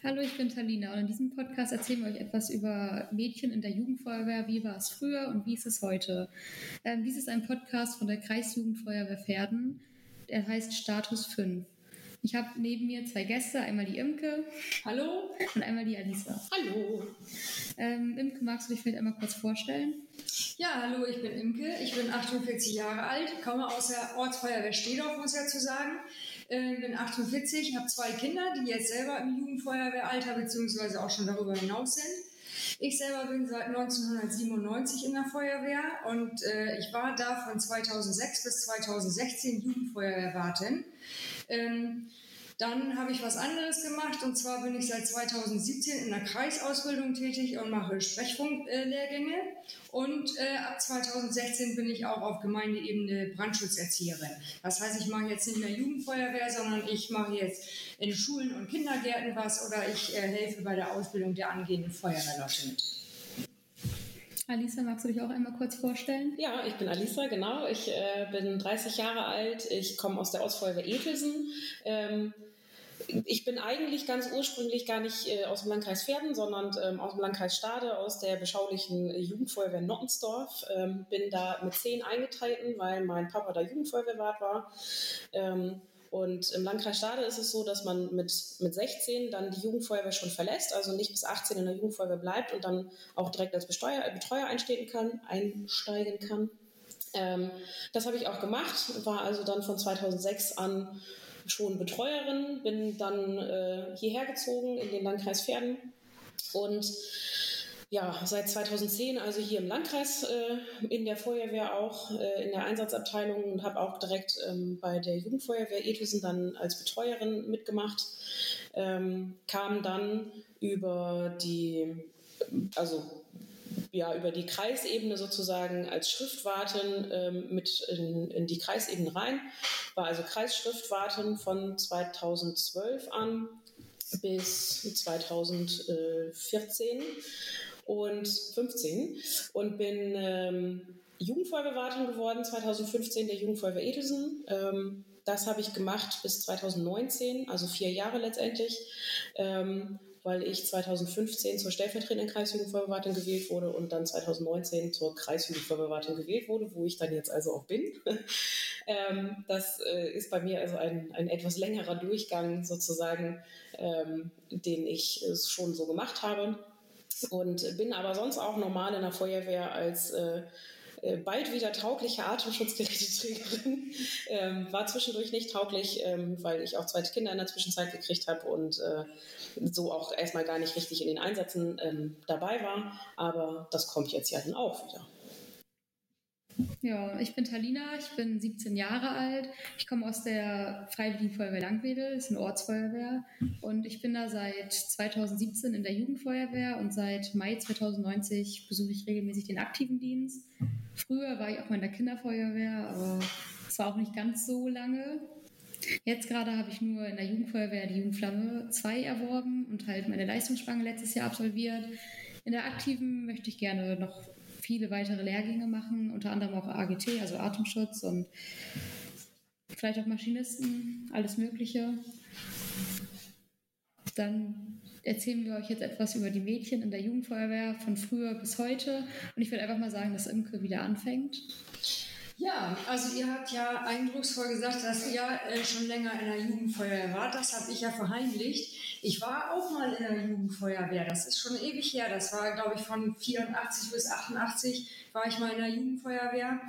Hallo, ich bin Talina und in diesem Podcast erzählen wir euch etwas über Mädchen in der Jugendfeuerwehr. Wie war es früher und wie ist es heute? Ähm, dies ist ein Podcast von der Kreisjugendfeuerwehr Pferden. Er heißt Status 5. Ich habe neben mir zwei Gäste, einmal die Imke. Hallo. Und einmal die Alisa. Hallo. Ähm, Imke, magst du dich vielleicht einmal kurz vorstellen? Ja, hallo, ich bin Imke. Ich bin 48 Jahre alt, komme aus der Ortsfeuerwehr Stedorf, muss ich dazu sagen. Ich bin 48, habe zwei Kinder, die jetzt selber im Jugendfeuerwehralter beziehungsweise auch schon darüber hinaus sind. Ich selber bin seit 1997 in der Feuerwehr und äh, ich war da von 2006 bis 2016 Jugendfeuerwehrwartin. Ähm, dann habe ich was anderes gemacht und zwar bin ich seit 2017 in der Kreisausbildung tätig und mache Sprechfunklehrgänge. Und äh, ab 2016 bin ich auch auf Gemeindeebene Brandschutzerzieherin. Das heißt, ich mache jetzt nicht mehr Jugendfeuerwehr, sondern ich mache jetzt in Schulen und Kindergärten was oder ich äh, helfe bei der Ausbildung der angehenden Feuerwehrleute mit. Alisa, magst du dich auch einmal kurz vorstellen? Ja, ich bin Alisa, genau. Ich äh, bin 30 Jahre alt. Ich komme aus der Ausfeuerwehr Etelsen. Ähm, ich bin eigentlich ganz ursprünglich gar nicht äh, aus dem Landkreis Pferden, sondern ähm, aus dem Landkreis Stade, aus der beschaulichen Jugendfeuerwehr Nottensdorf. Ähm, bin da mit zehn eingetreten, weil mein Papa da Jugendfeuerwehrwart war. Ähm, und im Landkreis Stade ist es so, dass man mit, mit 16 dann die Jugendfeuerwehr schon verlässt, also nicht bis 18 in der Jugendfeuerwehr bleibt und dann auch direkt als Betreuer, Betreuer einsteigen kann. Einsteigen kann. Ähm, das habe ich auch gemacht, war also dann von 2006 an schon Betreuerin, bin dann äh, hierher gezogen in den Landkreis Pferden und ja, seit 2010 also hier im Landkreis äh, in der Feuerwehr auch, äh, in der Einsatzabteilung und habe auch direkt ähm, bei der Jugendfeuerwehr Ethusen dann als Betreuerin mitgemacht. Ähm, kam dann über die, also ja, über die Kreisebene sozusagen als Schriftwartin ähm, mit in, in die Kreisebene rein, war also Kreisschriftwartin von 2012 an bis 2014 und 15 und bin ähm, Jugendfeuerwehrwartin geworden 2015 der Jugendfeuerwehr Edison. Ähm, das habe ich gemacht bis 2019, also vier Jahre letztendlich, ähm, weil ich 2015 zur stellvertretenden Kreisjugendfeuerwehrwartin gewählt wurde und dann 2019 zur Kreisjugendfeuerwehrwartin gewählt wurde, wo ich dann jetzt also auch bin. ähm, das äh, ist bei mir also ein, ein etwas längerer Durchgang sozusagen, ähm, den ich äh, schon so gemacht habe und bin aber sonst auch normal in der Feuerwehr als äh bald wieder taugliche Atemschutzgeräteträgerin. Ähm, war zwischendurch nicht tauglich, ähm, weil ich auch zwei Kinder in der Zwischenzeit gekriegt habe und äh, so auch erstmal gar nicht richtig in den Einsätzen ähm, dabei war. Aber das kommt jetzt ja dann auch wieder. Ja, ich bin Talina, ich bin 17 Jahre alt. Ich komme aus der Freiwilligen Feuerwehr Langwedel, ist eine Ortsfeuerwehr. Und ich bin da seit 2017 in der Jugendfeuerwehr und seit Mai 2090 besuche ich regelmäßig den aktiven Dienst. Früher war ich auch mal in der Kinderfeuerwehr, aber es war auch nicht ganz so lange. Jetzt gerade habe ich nur in der Jugendfeuerwehr die Jugendflamme 2 erworben und halt meine Leistungsspange letztes Jahr absolviert. In der aktiven möchte ich gerne noch viele weitere Lehrgänge machen, unter anderem auch AGT, also Atemschutz und vielleicht auch Maschinisten, alles Mögliche. Dann erzählen wir euch jetzt etwas über die Mädchen in der Jugendfeuerwehr von früher bis heute. Und ich würde einfach mal sagen, dass Imke wieder anfängt. Ja, also ihr habt ja eindrucksvoll gesagt, dass ihr äh, schon länger in der Jugendfeuerwehr wart. Das habe ich ja verheimlicht. Ich war auch mal in der Jugendfeuerwehr. Das ist schon ewig her. Das war, glaube ich, von 84 bis 88 war ich mal in der Jugendfeuerwehr.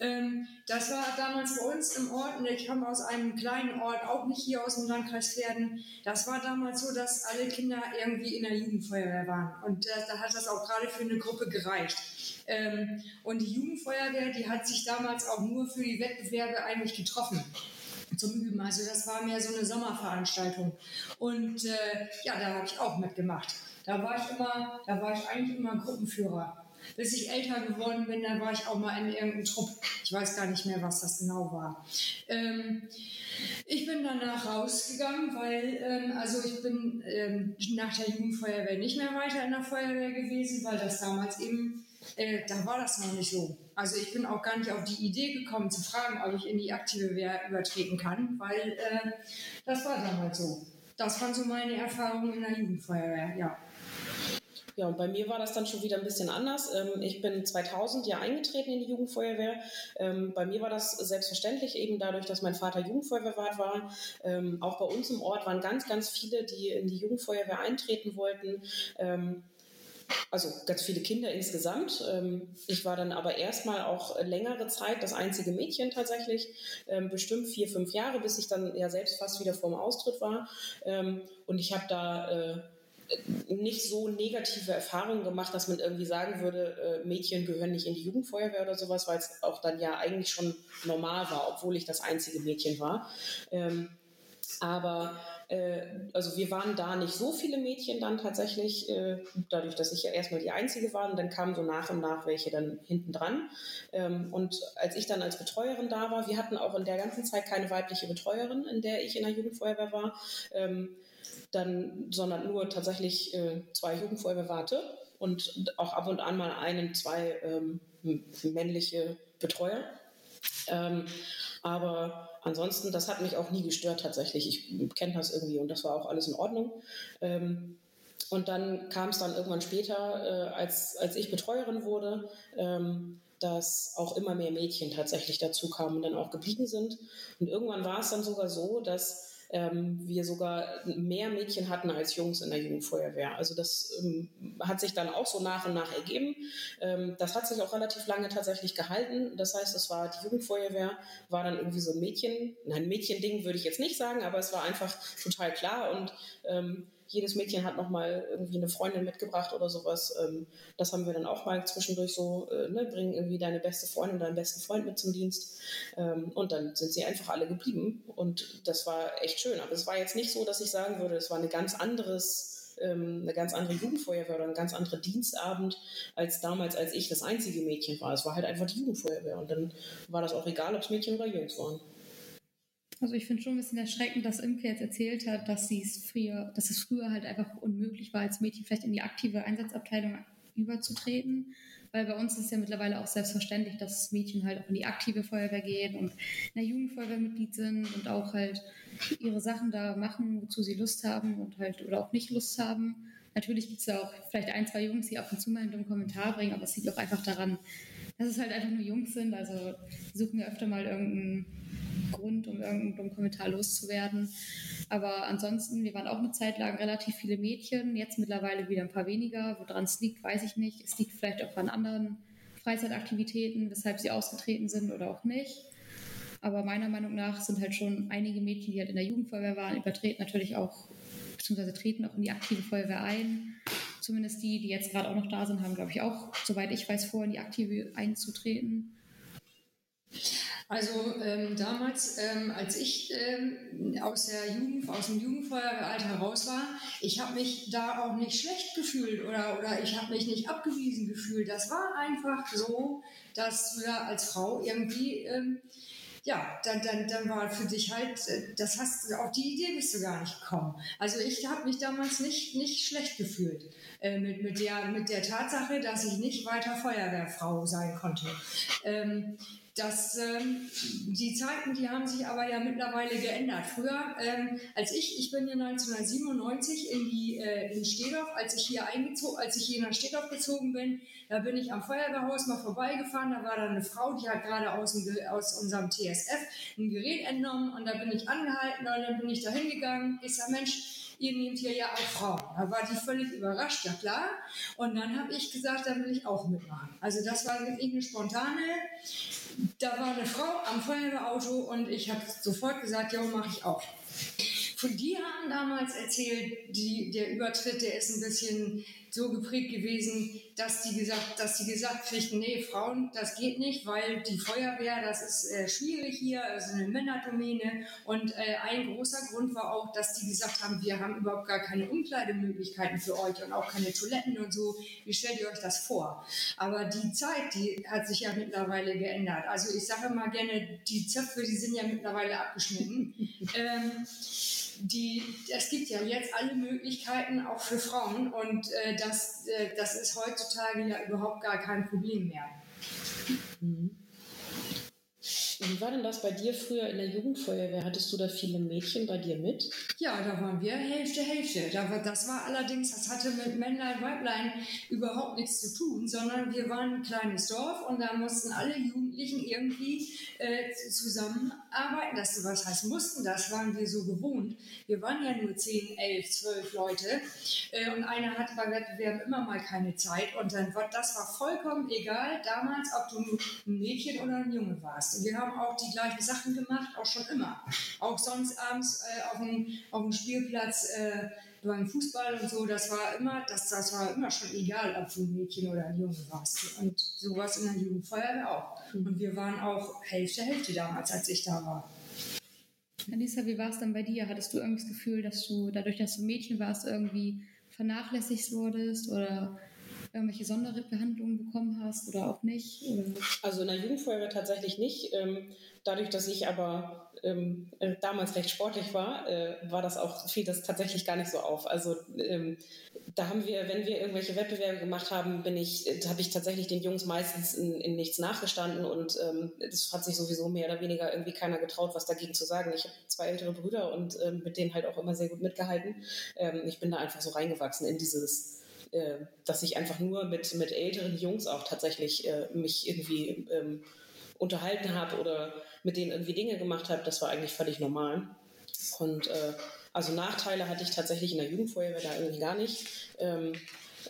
Ähm, das war damals bei uns im Ort, und ich komme aus einem kleinen Ort, auch nicht hier aus dem Landkreis Pferden. Das war damals so, dass alle Kinder irgendwie in der Jugendfeuerwehr waren. Und äh, da hat das auch gerade für eine Gruppe gereicht. Ähm, und die Jugendfeuerwehr, die hat sich damals auch nur für die Wettbewerbe eigentlich getroffen zum Üben. Also das war mehr so eine Sommerveranstaltung. Und äh, ja, da habe ich auch mitgemacht. Da war ich immer, da war ich eigentlich immer Gruppenführer. Bis ich älter geworden bin, dann war ich auch mal in irgendeinem Trupp. Ich weiß gar nicht mehr, was das genau war. Ähm, ich bin danach rausgegangen, weil, ähm, also ich bin ähm, nach der Jugendfeuerwehr nicht mehr weiter in der Feuerwehr gewesen, weil das damals eben äh, da war das noch nicht so. Also ich bin auch gar nicht auf die Idee gekommen zu fragen, ob ich in die aktive Wehr übertreten kann, weil äh, das war damals so. das waren so meine Erfahrungen in der Jugendfeuerwehr, ja. Ja, und bei mir war das dann schon wieder ein bisschen anders. Ähm, ich bin 2000 ja eingetreten in die Jugendfeuerwehr. Ähm, bei mir war das selbstverständlich eben dadurch, dass mein Vater Jugendfeuerwehrwart war. Ähm, auch bei uns im Ort waren ganz, ganz viele, die in die Jugendfeuerwehr eintreten wollten also ganz viele Kinder insgesamt. Ich war dann aber erstmal auch längere Zeit das einzige Mädchen tatsächlich, bestimmt vier, fünf Jahre, bis ich dann ja selbst fast wieder vorm Austritt war. Und ich habe da äh, nicht so negative Erfahrungen gemacht, dass man irgendwie sagen würde, äh, Mädchen gehören nicht in die Jugendfeuerwehr oder sowas, weil es auch dann ja eigentlich schon normal war, obwohl ich das einzige Mädchen war. Ähm, aber äh, also wir waren da nicht so viele Mädchen dann tatsächlich, äh, dadurch, dass ich ja erstmal die Einzige war und dann kamen so nach und nach welche dann hinten dran. Ähm, und als ich dann als Betreuerin da war, wir hatten auch in der ganzen Zeit keine weibliche Betreuerin, in der ich in der Jugendfeuerwehr war. Ähm, dann, sondern nur tatsächlich äh, zwei Jugendfeuerwehrwarte und auch ab und an mal einen, zwei ähm, männliche Betreuer. Ähm, aber ansonsten, das hat mich auch nie gestört tatsächlich. Ich kenne das irgendwie und das war auch alles in Ordnung. Ähm, und dann kam es dann irgendwann später, äh, als, als ich Betreuerin wurde, ähm, dass auch immer mehr Mädchen tatsächlich dazu kamen und dann auch geblieben sind. Und irgendwann war es dann sogar so, dass ähm, wir sogar mehr Mädchen hatten als Jungs in der Jugendfeuerwehr. Also das ähm, hat sich dann auch so nach und nach ergeben. Ähm, das hat sich auch relativ lange tatsächlich gehalten. Das heißt, es war die Jugendfeuerwehr, war dann irgendwie so ein Mädchen, nein, Mädchending würde ich jetzt nicht sagen, aber es war einfach total klar und ähm, jedes Mädchen hat nochmal irgendwie eine Freundin mitgebracht oder sowas. Ähm, das haben wir dann auch mal zwischendurch so, äh, ne, bringen irgendwie deine beste Freundin, deinen besten Freund mit zum Dienst. Ähm, und dann sind sie einfach alle geblieben. Und das war echt schön. Aber es war jetzt nicht so, dass ich sagen würde, es war eine ganz anderes ähm, eine ganz andere Jugendfeuerwehr oder ein ganz anderer Dienstabend als damals, als ich das einzige Mädchen war. Es war halt einfach die Jugendfeuerwehr und dann war das auch egal, ob es Mädchen oder Jungs waren. Also ich finde schon ein bisschen erschreckend, dass Imke jetzt erzählt hat, dass sie es früher, dass es früher halt einfach unmöglich war, als Mädchen vielleicht in die aktive Einsatzabteilung überzutreten. Weil bei uns ist ja mittlerweile auch selbstverständlich, dass Mädchen halt auch in die aktive Feuerwehr gehen und in der Jugendfeuerwehr Mitglied sind und auch halt ihre Sachen da machen, wozu sie Lust haben und halt oder auch nicht Lust haben. Natürlich gibt es ja auch vielleicht ein, zwei Jungs, die ab und zu mal einen dummen Kommentar bringen, aber es liegt auch einfach daran, dass es halt einfach nur Jungs sind. Also die suchen ja öfter mal irgendeinen Grund, um irgendeinen dummen Kommentar loszuwerden. Aber ansonsten, wir waren auch eine Zeit lang relativ viele Mädchen, jetzt mittlerweile wieder ein paar weniger. Woran es liegt, weiß ich nicht. Es liegt vielleicht auch an anderen Freizeitaktivitäten, weshalb sie ausgetreten sind oder auch nicht. Aber meiner Meinung nach sind halt schon einige Mädchen, die halt in der Jugendfeuerwehr waren, übertreten natürlich auch, beziehungsweise treten auch in die aktive Feuerwehr ein. Zumindest die, die jetzt gerade auch noch da sind, haben, glaube ich, auch, soweit ich weiß, vor, in die aktive einzutreten. Also ähm, damals, ähm, als ich ähm, aus, der Jugend, aus dem Jugendfeuerwehralter raus war, ich habe mich da auch nicht schlecht gefühlt oder, oder ich habe mich nicht abgewiesen gefühlt. Das war einfach so, dass du da als Frau irgendwie, ähm, ja, dann, dann, dann war für dich halt, äh, das hast auf die Idee bist du gar nicht gekommen. Also ich habe mich damals nicht, nicht schlecht gefühlt äh, mit, mit, der, mit der Tatsache, dass ich nicht weiter Feuerwehrfrau sein konnte. Ähm, das, ähm, die Zeiten, die haben sich aber ja mittlerweile geändert. Früher, ähm, als ich, ich bin ja 1997 in die äh, in Stedorf, als ich hier eingezogen, als ich hier nach Stedorf gezogen bin, da bin ich am Feuerwehrhaus mal vorbeigefahren. Da war da eine Frau, die hat gerade aus, aus unserem TSF ein Gerät entnommen und da bin ich angehalten und dann bin ich da hingegangen. Ich sag Mensch, ihr nehmt hier ja auch Frauen. Da war die völlig überrascht, ja klar. Und dann habe ich gesagt, da will ich auch mitmachen. Also das war eine spontane. Da war eine Frau am Feuerwehrauto und ich habe sofort gesagt, ja, mache ich auch. Von die haben damals erzählt, die, der Übertritt, der ist ein bisschen so geprägt gewesen, dass die gesagt, dass die gesagt kriegten, nee, Frauen, das geht nicht, weil die Feuerwehr, das ist äh, schwierig hier, also eine Männerdomäne. Und äh, ein großer Grund war auch, dass die gesagt haben, wir haben überhaupt gar keine Umkleidemöglichkeiten für euch und auch keine Toiletten und so. Wie stellt ihr euch das vor? Aber die Zeit, die hat sich ja mittlerweile geändert. Also ich sage mal gerne, die Zöpfe, die sind ja mittlerweile abgeschnitten. ähm, die, es gibt ja jetzt alle Möglichkeiten auch für Frauen und äh, das, äh, das ist heutzutage ja überhaupt gar kein Problem mehr. Mhm. Wie war denn das bei dir früher in der Jugendfeuerwehr? Hattest du da viele Mädchen bei dir mit? Ja, da waren wir Hälfte, Hälfte. Das war allerdings, das hatte mit Männlein, Weiblein überhaupt nichts zu tun, sondern wir waren ein kleines Dorf und da mussten alle Jugendlichen irgendwie äh, zusammenarbeiten. Das, was heißt mussten, das waren wir so gewohnt. Wir waren ja nur 10, 11, 12 Leute äh, und einer hatte bei Wettbewerben immer mal keine Zeit und dann das war vollkommen egal damals, ob du ein Mädchen oder ein Junge warst. Und wir haben auch die gleichen Sachen gemacht, auch schon immer. Auch sonst abends äh, auf, dem, auf dem Spielplatz äh, beim Fußball und so, das war immer, das, das war immer schon egal, ob du ein Mädchen oder ein Junge warst. Und sowas in der Jugendfeuerwehr auch. Mhm. Und wir waren auch Hälfte, Hälfte damals, als ich da war. Alisa, wie war es dann bei dir? Hattest du irgendwie das Gefühl, dass du dadurch, dass du Mädchen warst, irgendwie vernachlässigt wurdest oder irgendwelche Sonderbehandlungen bekommen hast oder auch nicht? Also in der Jugendfeuerwehr tatsächlich nicht. Ähm, dadurch, dass ich aber ähm, äh, damals recht sportlich war, äh, war das auch, fiel das tatsächlich gar nicht so auf. Also ähm, da haben wir, wenn wir irgendwelche Wettbewerbe gemacht haben, bin ich, äh, habe ich tatsächlich den Jungs meistens in, in nichts nachgestanden und das hat sich sowieso mehr oder weniger irgendwie keiner getraut, was dagegen zu sagen. Ich habe zwei ältere Brüder und mit denen halt auch immer sehr gut mitgehalten. Ich bin da einfach so reingewachsen in dieses äh, dass ich einfach nur mit, mit älteren Jungs auch tatsächlich äh, mich irgendwie ähm, unterhalten habe oder mit denen irgendwie Dinge gemacht habe, das war eigentlich völlig normal. Und äh, also Nachteile hatte ich tatsächlich in der Jugendfeuerwehr da irgendwie gar nicht. Ähm,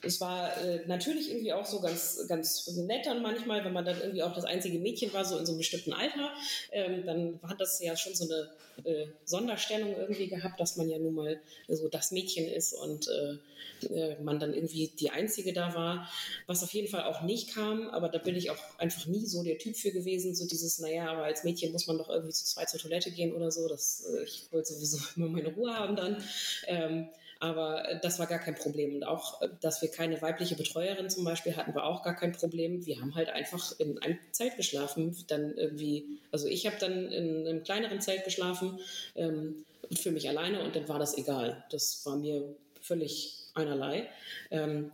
es war äh, natürlich irgendwie auch so ganz, ganz nett dann manchmal, wenn man dann irgendwie auch das einzige Mädchen war, so in so einem bestimmten Alter, ähm, dann hat das ja schon so eine äh, Sonderstellung irgendwie gehabt, dass man ja nun mal so das Mädchen ist und äh, äh, man dann irgendwie die Einzige da war, was auf jeden Fall auch nicht kam, aber da bin ich auch einfach nie so der Typ für gewesen, so dieses, naja, aber als Mädchen muss man doch irgendwie zu zweit zur Toilette gehen oder so, das, äh, ich wollte sowieso immer meine Ruhe haben dann. Ähm, aber äh, das war gar kein Problem. Und auch, dass wir keine weibliche Betreuerin zum Beispiel hatten, war auch gar kein Problem. Wir haben halt einfach in einem Zelt geschlafen. Dann irgendwie, also ich habe dann in einem kleineren Zelt geschlafen, ähm, für mich alleine und dann war das egal. Das war mir völlig einerlei. Ähm,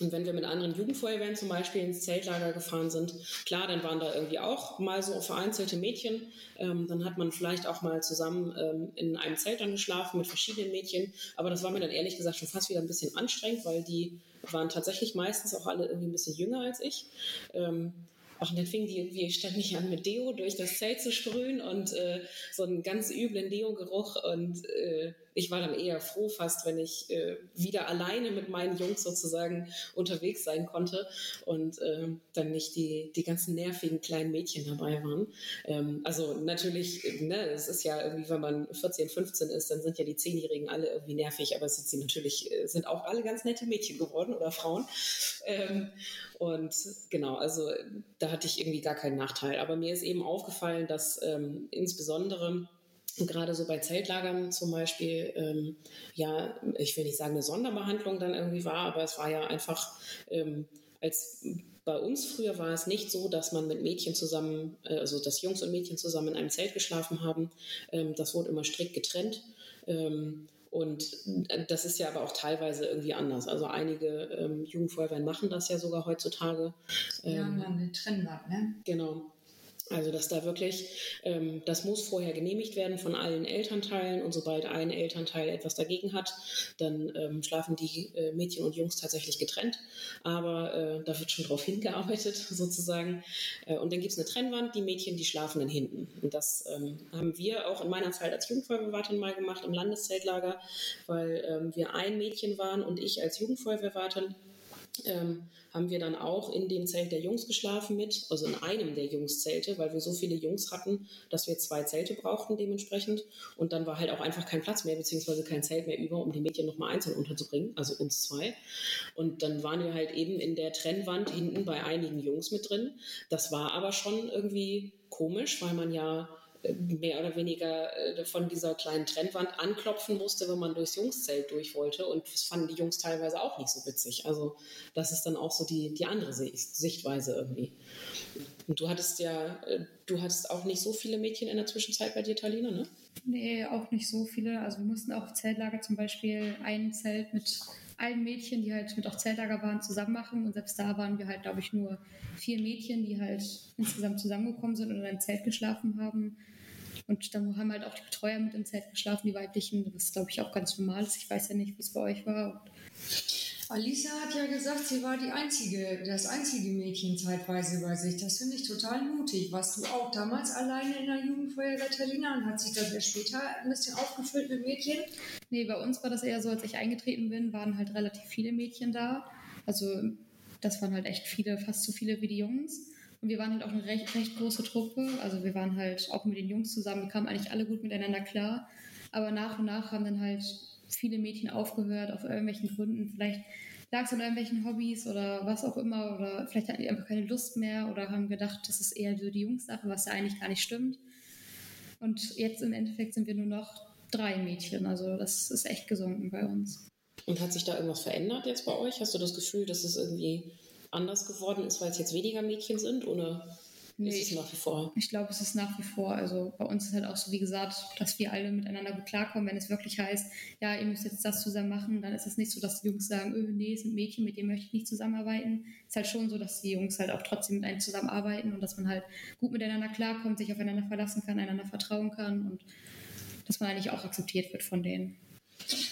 und wenn wir mit anderen Jugendfeuerwehren zum Beispiel ins Zeltlager gefahren sind, klar, dann waren da irgendwie auch mal so vereinzelte Mädchen. Ähm, dann hat man vielleicht auch mal zusammen ähm, in einem Zelt dann geschlafen mit verschiedenen Mädchen. Aber das war mir dann ehrlich gesagt schon fast wieder ein bisschen anstrengend, weil die waren tatsächlich meistens auch alle irgendwie ein bisschen jünger als ich. Ähm, Ach, und dann fing die irgendwie ständig an, mit Deo durch das Zelt zu sprühen und äh, so einen ganz üblen Deo-Geruch. Und äh, ich war dann eher froh fast, wenn ich äh, wieder alleine mit meinen Jungs sozusagen unterwegs sein konnte und äh, dann nicht die, die ganzen nervigen kleinen Mädchen dabei waren. Ähm, also natürlich, ne, es ist ja irgendwie, wenn man 14, 15 ist, dann sind ja die Zehnjährigen alle irgendwie nervig, aber es sind sie natürlich, äh, sind auch alle ganz nette Mädchen geworden oder Frauen. Ähm, und genau, also da hatte ich irgendwie gar keinen Nachteil. Aber mir ist eben aufgefallen, dass ähm, insbesondere gerade so bei Zeltlagern zum Beispiel, ähm, ja, ich will nicht sagen eine Sonderbehandlung dann irgendwie war, aber es war ja einfach ähm, als bei uns früher war es nicht so, dass man mit Mädchen zusammen, äh, also dass Jungs und Mädchen zusammen in einem Zelt geschlafen haben. Ähm, das wurde immer strikt getrennt. Ähm, und äh, das ist ja aber auch teilweise irgendwie anders. Also einige ähm, Jugendfeuerwehren machen das ja sogar heutzutage. Die ähm, dann eine Trennwand, ne? Genau. Also dass da wirklich, ähm, das muss vorher genehmigt werden von allen Elternteilen und sobald ein Elternteil etwas dagegen hat, dann ähm, schlafen die äh, Mädchen und Jungs tatsächlich getrennt. Aber äh, da wird schon drauf hingearbeitet sozusagen. Äh, und dann gibt es eine Trennwand, die Mädchen, die schlafen dann hinten. Und das ähm, haben wir auch in meiner Zeit als Jugendfeuerwehrwartin mal gemacht im Landeszeltlager, weil ähm, wir ein Mädchen waren und ich als Jugendfeuerwehrwartin ähm, haben wir dann auch in dem Zelt der Jungs geschlafen mit, also in einem der Jungszelte, weil wir so viele Jungs hatten, dass wir zwei Zelte brauchten dementsprechend. Und dann war halt auch einfach kein Platz mehr, beziehungsweise kein Zelt mehr über, um die Mädchen nochmal einzeln unterzubringen, also uns zwei. Und dann waren wir halt eben in der Trennwand hinten bei einigen Jungs mit drin. Das war aber schon irgendwie komisch, weil man ja mehr oder weniger äh, von dieser kleinen Trennwand anklopfen musste, wenn man durchs Jungszelt durch wollte. Und das fanden die Jungs teilweise auch nicht so witzig. Also das ist dann auch so die, die andere Sichtweise irgendwie. Und du hattest ja, äh, du hattest auch nicht so viele Mädchen in der Zwischenzeit bei dir, Talina, ne? Nee, auch nicht so viele. Also wir mussten auch Zeltlager zum Beispiel ein Zelt mit allen Mädchen, die halt mit auch Zeltlager waren, zusammen machen. Und selbst da waren wir halt, glaube ich, nur vier Mädchen, die halt insgesamt zusammengekommen sind und in einem Zelt geschlafen haben. Und dann haben halt auch die Betreuer mit im Zelt geschlafen, die weiblichen, was glaube ich auch ganz normal. Ich weiß ja nicht, wie es bei euch war. Alisa hat ja gesagt, sie war die einzige, das einzige Mädchen zeitweise bei sich. Das finde ich total mutig. Warst du auch damals alleine in der Jugendfeuerwehr Talina und hat sich das erst später ein bisschen aufgefüllt mit Mädchen? Nee, bei uns war das eher so, als ich eingetreten bin, waren halt relativ viele Mädchen da. Also das waren halt echt viele, fast so viele wie die Jungs. Und wir waren halt auch eine recht, recht große Truppe. Also wir waren halt auch mit den Jungs zusammen. Wir kamen eigentlich alle gut miteinander klar. Aber nach und nach haben dann halt viele Mädchen aufgehört, auf irgendwelchen Gründen. Vielleicht lag es an irgendwelchen Hobbys oder was auch immer. Oder vielleicht hatten die einfach keine Lust mehr oder haben gedacht, das ist eher so die Jungs-Sache, was ja eigentlich gar nicht stimmt. Und jetzt im Endeffekt sind wir nur noch drei Mädchen. Also das ist echt gesunken bei uns. Und hat sich da irgendwas verändert jetzt bei euch? Hast du das Gefühl, dass es irgendwie anders geworden ist, weil es jetzt weniger Mädchen sind? Oder Nee, ist es nach wie vor? Ich glaube, es ist nach wie vor. Also bei uns ist halt auch so, wie gesagt, dass wir alle miteinander gut klarkommen. Wenn es wirklich heißt, ja, ihr müsst jetzt das zusammen machen, dann ist es nicht so, dass die Jungs sagen, öh, nee, es sind Mädchen, mit denen möchte ich nicht zusammenarbeiten. Es ist halt schon so, dass die Jungs halt auch trotzdem mit einem zusammenarbeiten und dass man halt gut miteinander klarkommt, sich aufeinander verlassen kann, einander vertrauen kann und dass man eigentlich auch akzeptiert wird von denen.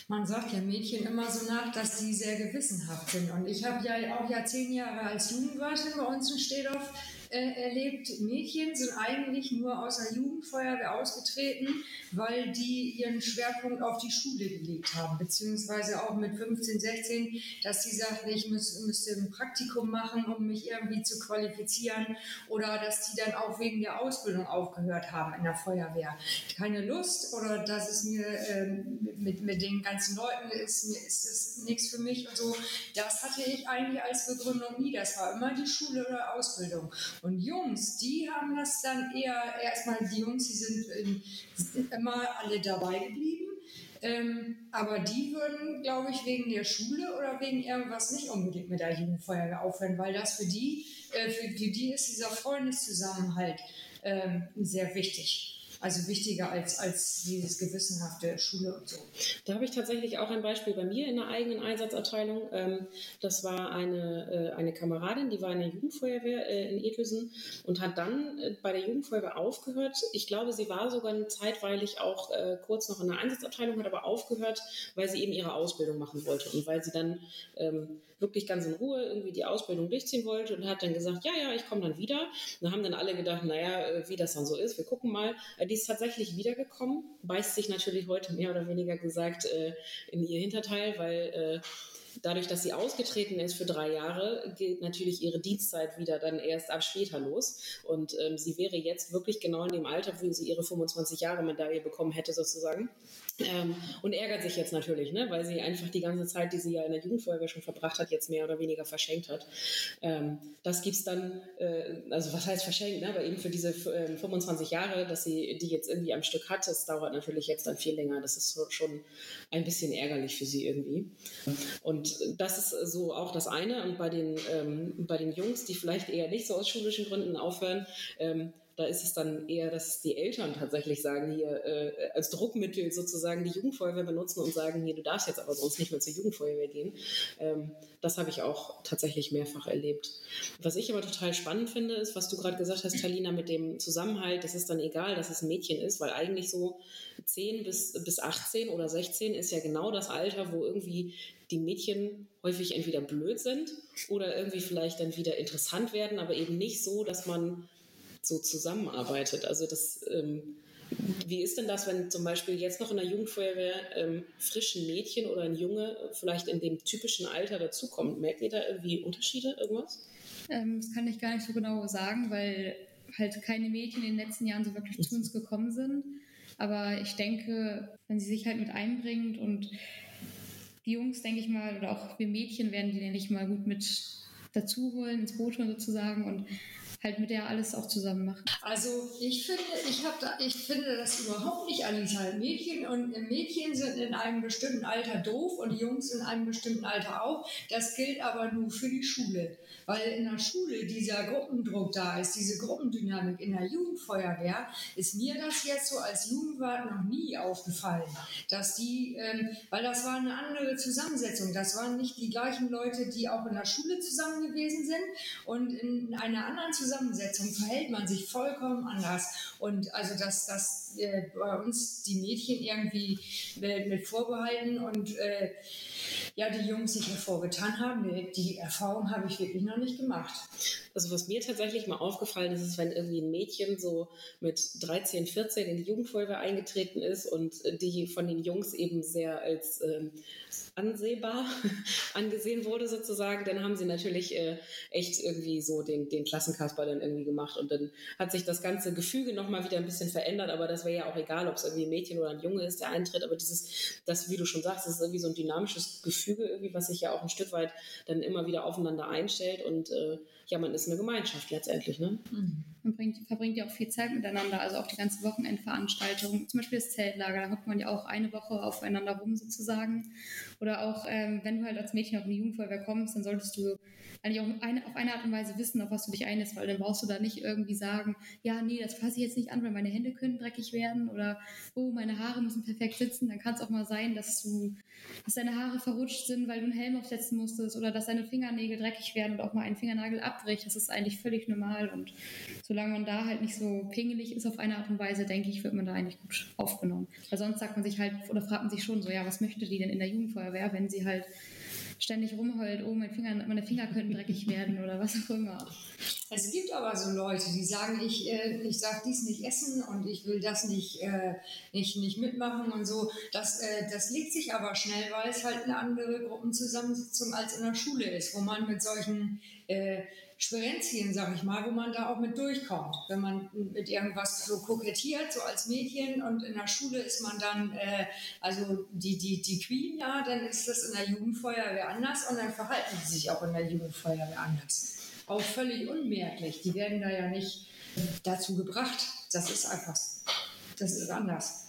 Man sagt ja Mädchen immer so nach, dass sie sehr gewissenhaft sind. Und ich habe ja auch ja zehn Jahre als Jugendwartin bei uns in Stedorf äh, erlebt, Mädchen sind eigentlich nur aus der Jugendfeuerwehr ausgetreten, weil die ihren Schwerpunkt auf die Schule gelegt haben, beziehungsweise auch mit 15, 16, dass sie sagten, ich müß, müsste ein Praktikum machen, um mich irgendwie zu qualifizieren oder dass die dann auch wegen der Ausbildung aufgehört haben in der Feuerwehr. Keine Lust oder dass es mir ähm, mit, mit den ganzen Leuten ist, ist es nichts für mich und so. Das hatte ich eigentlich als Begründung nie. Das war immer die Schule oder Ausbildung. Und Jungs, die haben das dann eher, erstmal die Jungs, die sind, in, sind immer alle dabei geblieben. Ähm, aber die würden, glaube ich, wegen der Schule oder wegen irgendwas nicht unbedingt mit der Jugendfeuerwehr aufhören, weil das für die, äh, für, für die ist dieser Freundeszusammenhalt ähm, sehr wichtig. Also wichtiger als, als dieses gewissenhafte Schule und so. Da habe ich tatsächlich auch ein Beispiel bei mir in der eigenen Einsatzabteilung. Ähm, das war eine, äh, eine Kameradin, die war in der Jugendfeuerwehr äh, in Ethelsen und hat dann äh, bei der Jugendfeuerwehr aufgehört. Ich glaube, sie war sogar zeitweilig auch kurz noch in der Einsatzabteilung, hat aber aufgehört, weil sie eben ihre Ausbildung machen wollte und weil sie dann ähm, wirklich ganz in Ruhe irgendwie die Ausbildung durchziehen wollte und hat dann gesagt, ja, ja, ich komme dann wieder. Dann haben dann alle gedacht, naja, wie das dann so ist, wir gucken mal. Die ist tatsächlich wiedergekommen, beißt sich natürlich heute mehr oder weniger gesagt äh, in ihr Hinterteil, weil äh, dadurch, dass sie ausgetreten ist für drei Jahre, geht natürlich ihre Dienstzeit wieder dann erst ab später los. Und ähm, sie wäre jetzt wirklich genau in dem Alter, wo sie ihre 25 Jahre Medaille bekommen hätte, sozusagen. Ähm, und ärgert sich jetzt natürlich, ne, weil sie einfach die ganze Zeit, die sie ja in der Jugendfeuerwehr schon verbracht hat, jetzt mehr oder weniger verschenkt hat. Ähm, das es dann, äh, also was heißt verschenkt, ne, aber eben für diese äh, 25 Jahre, dass sie die jetzt irgendwie am Stück hat, das dauert natürlich jetzt dann viel länger. Das ist so, schon ein bisschen ärgerlich für sie irgendwie. Und das ist so auch das eine. Und bei den, ähm, bei den Jungs, die vielleicht eher nicht so aus schulischen Gründen aufhören, ähm, da ist es dann eher, dass die Eltern tatsächlich sagen, hier äh, als Druckmittel sozusagen die Jugendfeuerwehr benutzen und sagen, hier, du darfst jetzt aber sonst nicht mehr zur Jugendfeuerwehr gehen. Ähm, das habe ich auch tatsächlich mehrfach erlebt. Was ich aber total spannend finde, ist, was du gerade gesagt hast, Talina, mit dem Zusammenhalt, das ist dann egal, dass es ein Mädchen ist, weil eigentlich so 10 bis, bis 18 oder 16 ist ja genau das Alter, wo irgendwie die Mädchen häufig entweder blöd sind oder irgendwie vielleicht dann wieder interessant werden, aber eben nicht so, dass man so zusammenarbeitet. Also das, ähm, wie ist denn das, wenn zum Beispiel jetzt noch in der Jugendfeuerwehr ähm, frischen Mädchen oder ein Junge vielleicht in dem typischen Alter dazukommt? Merkt ihr da irgendwie Unterschiede, irgendwas? Ähm, das kann ich gar nicht so genau sagen, weil halt keine Mädchen in den letzten Jahren so wirklich zu uns gekommen sind. Aber ich denke, wenn sie sich halt mit einbringt und die Jungs, denke ich mal, oder auch wir Mädchen werden die, denke mal, gut mit dazu holen, ins Boot holen sozusagen. Und halt mit der alles auch zusammen macht. Also ich finde, ich habe da, ich finde das überhaupt nicht alles halt Mädchen und Mädchen sind in einem bestimmten Alter doof und Jungs in einem bestimmten Alter auch. Das gilt aber nur für die Schule, weil in der Schule dieser Gruppendruck da ist, diese Gruppendynamik in der Jugendfeuerwehr, ist mir das jetzt so als Jugendwart noch nie aufgefallen, dass die, ähm, weil das war eine andere Zusammensetzung, das waren nicht die gleichen Leute, die auch in der Schule zusammen gewesen sind und in einer anderen Zusammensetzung verhält man sich vollkommen anders. Und also, dass, dass äh, bei uns die Mädchen irgendwie mit, mit Vorbehalten und äh, ja, die Jungs sich hervorgetan haben, die Erfahrung habe ich wirklich noch nicht gemacht. Also was mir tatsächlich mal aufgefallen ist, ist, wenn irgendwie ein Mädchen so mit 13, 14 in die Jugendfeuerwehr eingetreten ist und die von den Jungs eben sehr als ähm, ansehbar angesehen wurde sozusagen, dann haben sie natürlich äh, echt irgendwie so den, den Klassenkasper dann irgendwie gemacht und dann hat sich das ganze Gefüge nochmal wieder ein bisschen verändert, aber das wäre ja auch egal, ob es irgendwie ein Mädchen oder ein Junge ist, der eintritt, aber dieses, das, wie du schon sagst, ist irgendwie so ein dynamisches Gefüge irgendwie, was sich ja auch ein Stück weit dann immer wieder aufeinander einstellt und äh, ja, man ist eine Gemeinschaft letztendlich. Ne? Mhm. Man bringt, verbringt ja auch viel Zeit miteinander, also auch die ganze Wochenendveranstaltung, zum Beispiel das Zeltlager, da hockt man ja auch eine Woche aufeinander rum sozusagen. Oder auch, ähm, wenn du halt als Mädchen auf eine Jugendfeuerwehr kommst, dann solltest du eigentlich auch eine, auf eine Art und Weise wissen, auf was du dich einlässt, weil dann brauchst du da nicht irgendwie sagen, ja, nee, das fasse ich jetzt nicht an, weil meine Hände können dreckig werden oder oh, meine Haare müssen perfekt sitzen. Dann kann es auch mal sein, dass du, dass deine Haare verrutscht sind, weil du einen Helm aufsetzen musstest oder dass deine Fingernägel dreckig werden und auch mal ein Fingernagel abbricht. Das ist eigentlich völlig normal und solange man da halt nicht so pingelig ist auf eine Art und Weise, denke ich, wird man da eigentlich gut aufgenommen. Weil sonst sagt man sich halt oder fragt man sich schon so, ja, was möchte die denn in der Jugendfeuerwehr, wenn sie halt ständig rumheult, oh, mein Finger, meine Finger könnten dreckig werden oder was auch immer. Es gibt aber so Leute, die sagen, ich, äh, ich darf dies nicht essen und ich will das nicht, äh, nicht, nicht mitmachen und so. Das, äh, das legt sich aber schnell, weil es halt eine andere Gruppenzusammensetzung als in der Schule ist, wo man mit solchen äh, Sperenzien, sag ich mal, wo man da auch mit durchkommt. Wenn man mit irgendwas so kokettiert, so als Mädchen und in der Schule ist man dann, äh, also die, die, die Queen, ja, dann ist das in der Jugendfeuerwehr anders und dann verhalten sie sich auch in der Jugendfeuerwehr anders. Auch völlig unmerklich. Die werden da ja nicht dazu gebracht. Das ist einfach, das ist anders.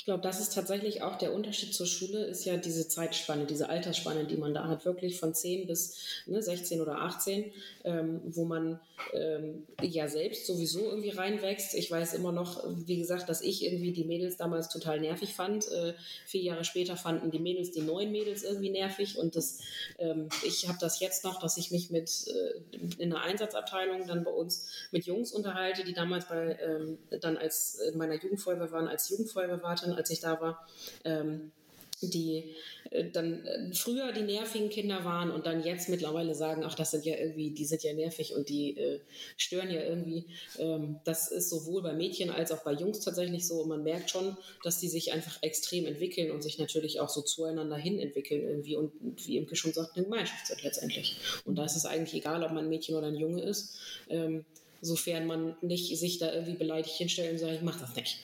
Ich glaube, das ist tatsächlich auch der Unterschied zur Schule, ist ja diese Zeitspanne, diese Altersspanne, die man da hat, wirklich von 10 bis ne, 16 oder 18, ähm, wo man ähm, ja selbst sowieso irgendwie reinwächst. Ich weiß immer noch, wie gesagt, dass ich irgendwie die Mädels damals total nervig fand. Äh, vier Jahre später fanden die Mädels die neuen Mädels irgendwie nervig und das, ähm, ich habe das jetzt noch, dass ich mich mit äh, in einer Einsatzabteilung dann bei uns mit Jungs unterhalte, die damals bei ähm, dann als in meiner Jugendfeuerwehr waren, als Jugendfeuerwehrwartin, als ich da war. Ähm, die äh, dann äh, früher die nervigen Kinder waren und dann jetzt mittlerweile sagen, ach, das sind ja irgendwie, die sind ja nervig und die äh, stören ja irgendwie. Ähm, das ist sowohl bei Mädchen als auch bei Jungs tatsächlich so. Und man merkt schon, dass die sich einfach extrem entwickeln und sich natürlich auch so zueinander hin entwickeln irgendwie und wie Imke schon sagt, eine Gemeinschaft sind letztendlich. Und da ist es eigentlich egal, ob man ein Mädchen oder ein Junge ist, ähm, sofern man nicht sich da irgendwie beleidigt hinstellt und sagt, ich mach das nicht.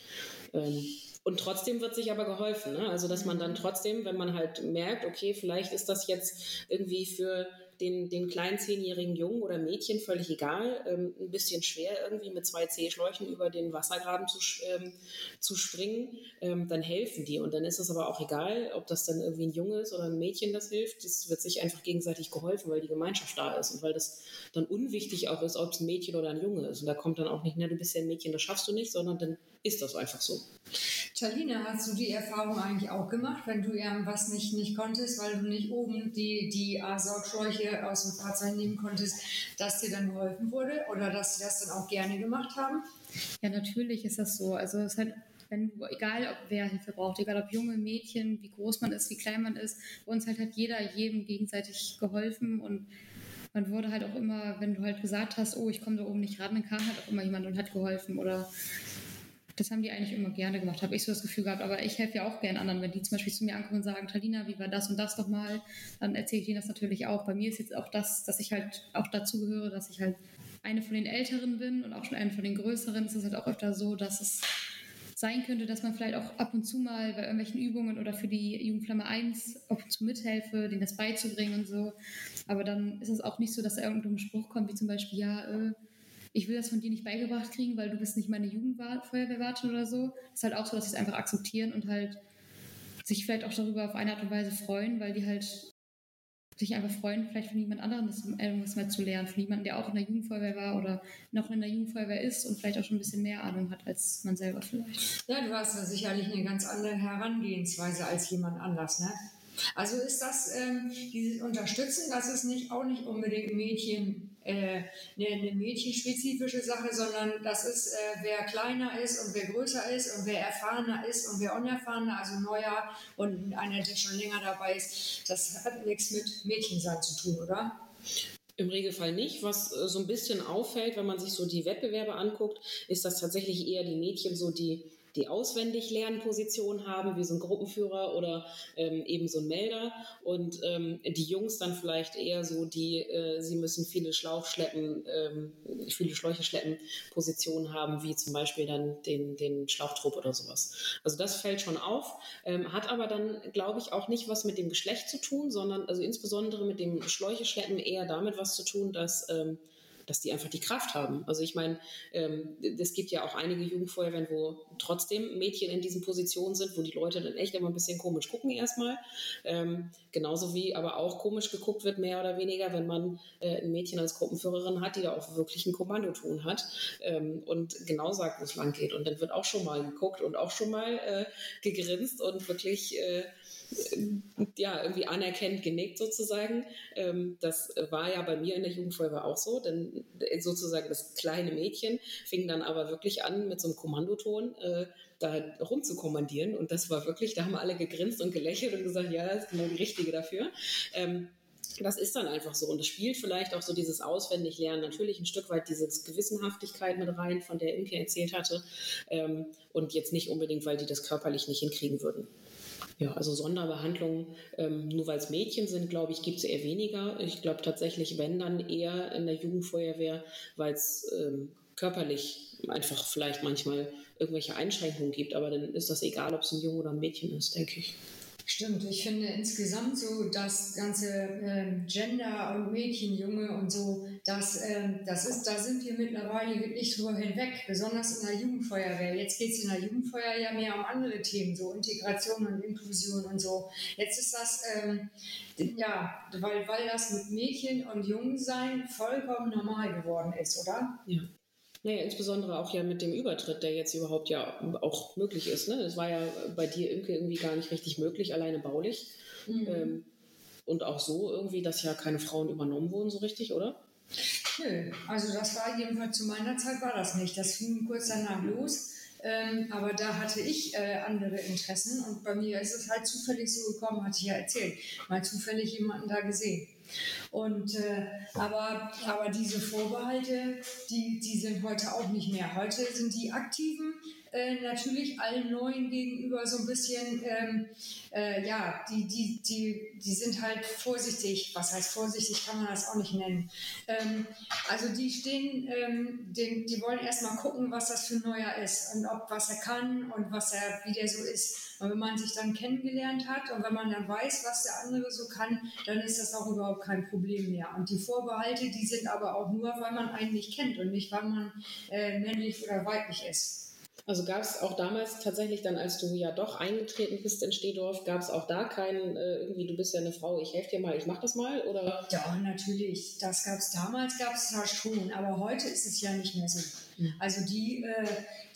Ähm, und trotzdem wird sich aber geholfen. Ne? Also, dass man dann trotzdem, wenn man halt merkt, okay, vielleicht ist das jetzt irgendwie für den, den kleinen zehnjährigen Jungen oder Mädchen völlig egal, ähm, ein bisschen schwer irgendwie mit zwei C-Schläuchen über den Wassergraben zu, ähm, zu springen, ähm, dann helfen die. Und dann ist es aber auch egal, ob das dann irgendwie ein Junge ist oder ein Mädchen, das hilft. Es wird sich einfach gegenseitig geholfen, weil die Gemeinschaft da ist und weil das dann unwichtig auch ist, ob es ein Mädchen oder ein Junge ist. Und da kommt dann auch nicht, na, du bist ja ein Mädchen, das schaffst du nicht, sondern dann ist das einfach so. Talina, hast du die Erfahrung eigentlich auch gemacht, wenn du irgendwas nicht, nicht konntest, weil du nicht oben die, die Saugschläuche aus dem Fahrzeug nehmen konntest, dass dir dann geholfen wurde oder dass sie das dann auch gerne gemacht haben? Ja, natürlich ist das so. Also es ist halt wenn egal ob wer Hilfe braucht, egal ob junge Mädchen, wie groß man ist, wie klein man ist, bei uns halt hat jeder jedem gegenseitig geholfen und man wurde halt auch immer, wenn du halt gesagt hast, oh, ich komme da oben nicht ran, dann kam halt auch immer jemand und hat geholfen oder das haben die eigentlich immer gerne gemacht, habe ich so das Gefühl gehabt. Aber ich helfe ja auch gerne anderen, wenn die zum Beispiel zu mir ankommen und sagen, Talina, wie war das und das doch mal, dann erzähle ich ihnen das natürlich auch. Bei mir ist jetzt auch das, dass ich halt auch dazu gehöre, dass ich halt eine von den Älteren bin und auch schon eine von den Größeren. Es ist halt auch öfter so, dass es sein könnte, dass man vielleicht auch ab und zu mal bei irgendwelchen Übungen oder für die Jugendflamme 1 ab und zu mithelfe, denen das beizubringen und so. Aber dann ist es auch nicht so, dass da irgendein Spruch kommt, wie zum Beispiel, ja, äh, ich will das von dir nicht beigebracht kriegen, weil du bist nicht meine Jugendfeuerwehrwartin oder so. Es ist halt auch so, dass sie es einfach akzeptieren und halt sich vielleicht auch darüber auf eine Art und Weise freuen, weil die halt sich einfach freuen, vielleicht von jemand anderem das, irgendwas mal zu lernen, von jemandem, der auch in der Jugendfeuerwehr war oder noch in der Jugendfeuerwehr ist und vielleicht auch schon ein bisschen mehr Ahnung hat als man selber vielleicht. Ja, du hast da sicherlich eine ganz andere Herangehensweise als jemand anders, ne? Also ist das ähm, dieses Unterstützen, das ist nicht auch nicht unbedingt Mädchen äh, eine, eine, mädchenspezifische Sache, sondern das ist, äh, wer kleiner ist und wer größer ist und wer erfahrener ist und wer unerfahrener, also neuer und einer, der schon länger dabei ist. Das hat nichts mit Mädchensein zu tun, oder? Im Regelfall nicht. Was äh, so ein bisschen auffällt, wenn man sich so die Wettbewerbe anguckt, ist, dass tatsächlich eher die Mädchen so die die auswendig Lernposition haben, wie so ein Gruppenführer oder ähm, eben so ein Melder. Und ähm, die Jungs dann vielleicht eher so die, äh, sie müssen viele Schlauchschleppen, ähm, viele Schläuche schleppen Positionen haben, wie zum Beispiel dann den, den Schlauchtrupp oder sowas. Also das fällt schon auf, ähm, hat aber dann, glaube ich, auch nicht was mit dem Geschlecht zu tun, sondern also insbesondere mit dem Schläuche schleppen eher damit was zu tun, dass ähm, dass die einfach die Kraft haben. Also ich meine, ähm, es gibt ja auch einige Jugendfeuerwehren, wo trotzdem Mädchen in diesen Positionen sind, wo die Leute dann echt immer ein bisschen komisch gucken erstmal. Ähm, genauso wie aber auch komisch geguckt wird, mehr oder weniger, wenn man äh, ein Mädchen als Gruppenführerin hat, die da auch wirklich ein Kommandoton hat ähm, und genau sagt, wo es lang geht. Und dann wird auch schon mal geguckt und auch schon mal äh, gegrinst und wirklich äh, ja, irgendwie anerkennt genickt sozusagen. Ähm, das war ja bei mir in der Jugendfeuerwehr auch so, denn sozusagen das kleine Mädchen fing dann aber wirklich an mit so einem Kommandoton äh, da rumzukommandieren und das war wirklich, da haben alle gegrinst und gelächelt und gesagt, ja, das ist genau die Richtige dafür. Ähm, das ist dann einfach so. Und es spielt vielleicht auch so dieses Auswendiglernen natürlich ein Stück weit diese Gewissenhaftigkeit mit rein, von der Imke erzählt hatte. Ähm, und jetzt nicht unbedingt, weil die das körperlich nicht hinkriegen würden. Ja, also Sonderbehandlungen, ähm, nur weil es Mädchen sind, glaube ich, gibt es eher weniger. Ich glaube tatsächlich, wenn dann eher in der Jugendfeuerwehr, weil es ähm, körperlich einfach vielleicht manchmal irgendwelche Einschränkungen gibt. Aber dann ist das egal, ob es ein Junge oder ein Mädchen ist, denke ich. Stimmt, ich finde insgesamt so das ganze ähm, Gender und Mädchen, Junge und so, das, ähm, das ist, da sind wir mittlerweile wirklich drüber hinweg, besonders in der Jugendfeuerwehr. Jetzt geht es in der Jugendfeuer ja mehr um andere Themen, so Integration und Inklusion und so. Jetzt ist das, ähm, ja, weil, weil das mit Mädchen und Jungsein vollkommen normal geworden ist, oder? Ja. Naja, insbesondere auch ja mit dem Übertritt, der jetzt überhaupt ja auch möglich ist. Ne? Das war ja bei dir, Imke, irgendwie gar nicht richtig möglich, alleine baulich. Mhm. Ähm, und auch so irgendwie, dass ja keine Frauen übernommen wurden, so richtig, oder? Nö, also das war jedenfalls zu meiner Zeit war das nicht. Das fing kurz danach los. Ähm, aber da hatte ich äh, andere Interessen und bei mir ist es halt zufällig so gekommen, hatte ich ja erzählt, mal zufällig jemanden da gesehen. Und, äh, aber, aber diese Vorbehalte, die, die sind heute auch nicht mehr. Heute sind die Aktiven äh, natürlich allen Neuen gegenüber so ein bisschen, ähm, äh, ja, die, die, die, die sind halt vorsichtig. Was heißt vorsichtig, kann man das auch nicht nennen. Ähm, also die stehen, ähm, den, die wollen erstmal gucken, was das für ein Neuer ist und ob was er kann und was er, wie der so ist. Und wenn man sich dann kennengelernt hat und wenn man dann weiß, was der andere so kann, dann ist das auch überhaupt kein Problem mehr. Und die Vorbehalte, die sind aber auch nur, weil man einen nicht kennt und nicht, weil man äh, männlich oder weiblich ist. Also gab es auch damals tatsächlich dann, als du ja doch eingetreten bist in Stedorf, gab es auch da keinen, äh, irgendwie, du bist ja eine Frau, ich helfe dir mal, ich mach das mal, oder? Ja, natürlich. Das gab es damals, gab es da schon, aber heute ist es ja nicht mehr so. Also die, äh,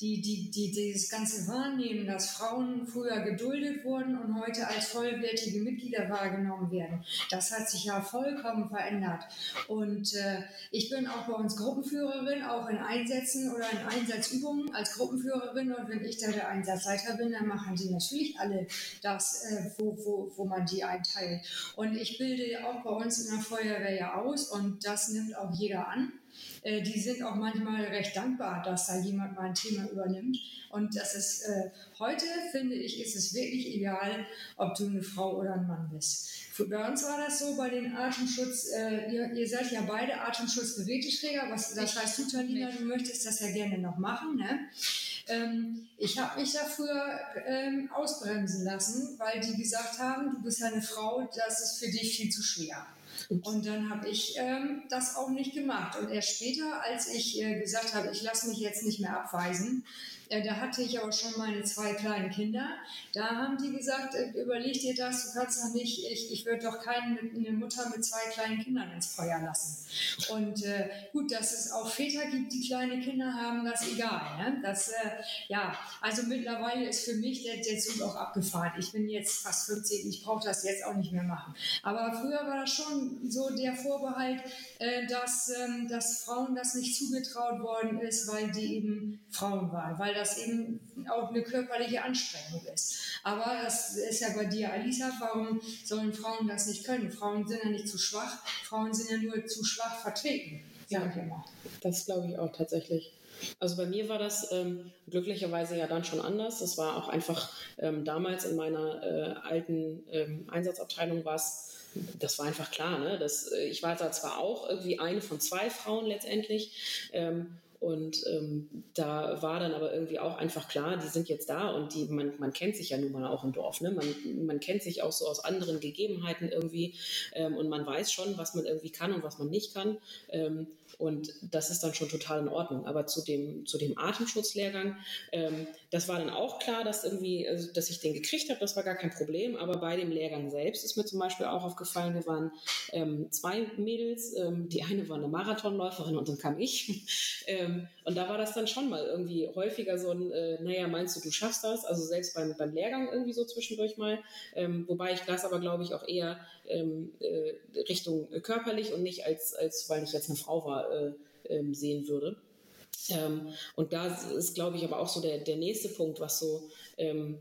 die, die, die, dieses ganze Wahrnehmen, dass Frauen früher geduldet wurden und heute als vollwertige Mitglieder wahrgenommen werden, das hat sich ja vollkommen verändert. Und äh, ich bin auch bei uns Gruppenführerin, auch in Einsätzen oder in Einsatzübungen als Gruppenführerin. Und wenn ich da der Einsatzleiter bin, dann machen die natürlich alle das, äh, wo, wo, wo man die einteilt. Und ich bilde auch bei uns in der Feuerwehr ja aus und das nimmt auch jeder an. Äh, die sind auch manchmal recht dankbar, dass da jemand mal ein Thema übernimmt. Und das ist äh, heute, finde ich, ist es wirklich egal, ob du eine Frau oder ein Mann bist. Für, bei uns war das so bei den Atemschutz, äh, ihr, ihr, seid ja beide Atemschutzgeräteträger. Was, das heißt, du, Talina, du möchtest das ja gerne noch machen. Ne? Ähm, ich habe mich dafür ähm, ausbremsen lassen, weil die gesagt haben, du bist ja eine Frau, das ist für dich viel zu schwer. Und dann habe ich ähm, das auch nicht gemacht. Und erst später, als ich äh, gesagt habe, ich lasse mich jetzt nicht mehr abweisen, da hatte ich auch schon meine zwei kleinen Kinder. Da haben die gesagt, äh, überleg dir das, du kannst doch nicht, ich, ich würde doch keine eine Mutter mit zwei kleinen Kindern ins Feuer lassen. Und äh, gut, dass es auch Väter gibt, die kleine Kinder haben, das egal. Ne? Das, äh, ja, also mittlerweile ist für mich der, der Zug auch abgefahren. Ich bin jetzt fast 50, ich brauche das jetzt auch nicht mehr machen. Aber früher war das schon so der Vorbehalt, äh, dass, ähm, dass Frauen das nicht zugetraut worden ist, weil die eben Frauen waren, weil das eben auch eine körperliche Anstrengung ist. Aber das ist ja bei dir, Alisa, warum sollen Frauen das nicht können? Frauen sind ja nicht zu schwach, Frauen sind ja nur zu schwach vertreten, immer. Das glaube ich auch tatsächlich. Also bei mir war das ähm, glücklicherweise ja dann schon anders. Das war auch einfach ähm, damals in meiner äh, alten ähm, Einsatzabteilung war es das war einfach klar. Ne? Das, äh, ich war da zwar auch irgendwie eine von zwei Frauen letztendlich. Ähm, und ähm, da war dann aber irgendwie auch einfach klar, die sind jetzt da und die, man, man kennt sich ja nun mal auch im Dorf. Ne? Man, man kennt sich auch so aus anderen Gegebenheiten irgendwie ähm, und man weiß schon, was man irgendwie kann und was man nicht kann. Ähm, und das ist dann schon total in Ordnung. Aber zu dem, zu dem Atemschutzlehrgang, ähm, das war dann auch klar, dass irgendwie, also, dass ich den gekriegt habe, das war gar kein Problem. Aber bei dem Lehrgang selbst ist mir zum Beispiel auch aufgefallen, wir waren ähm, zwei Mädels, ähm, die eine war eine Marathonläuferin und dann kam ich. Ähm, und da war das dann schon mal irgendwie häufiger so ein, äh, naja, meinst du, du schaffst das? Also selbst beim, beim Lehrgang irgendwie so zwischendurch mal. Ähm, wobei ich das aber, glaube ich, auch eher ähm, äh, Richtung körperlich und nicht als, als weil ich jetzt eine Frau war, äh, ähm, sehen würde. Ähm, und da ist, glaube ich, aber auch so der, der nächste Punkt, was so, ähm,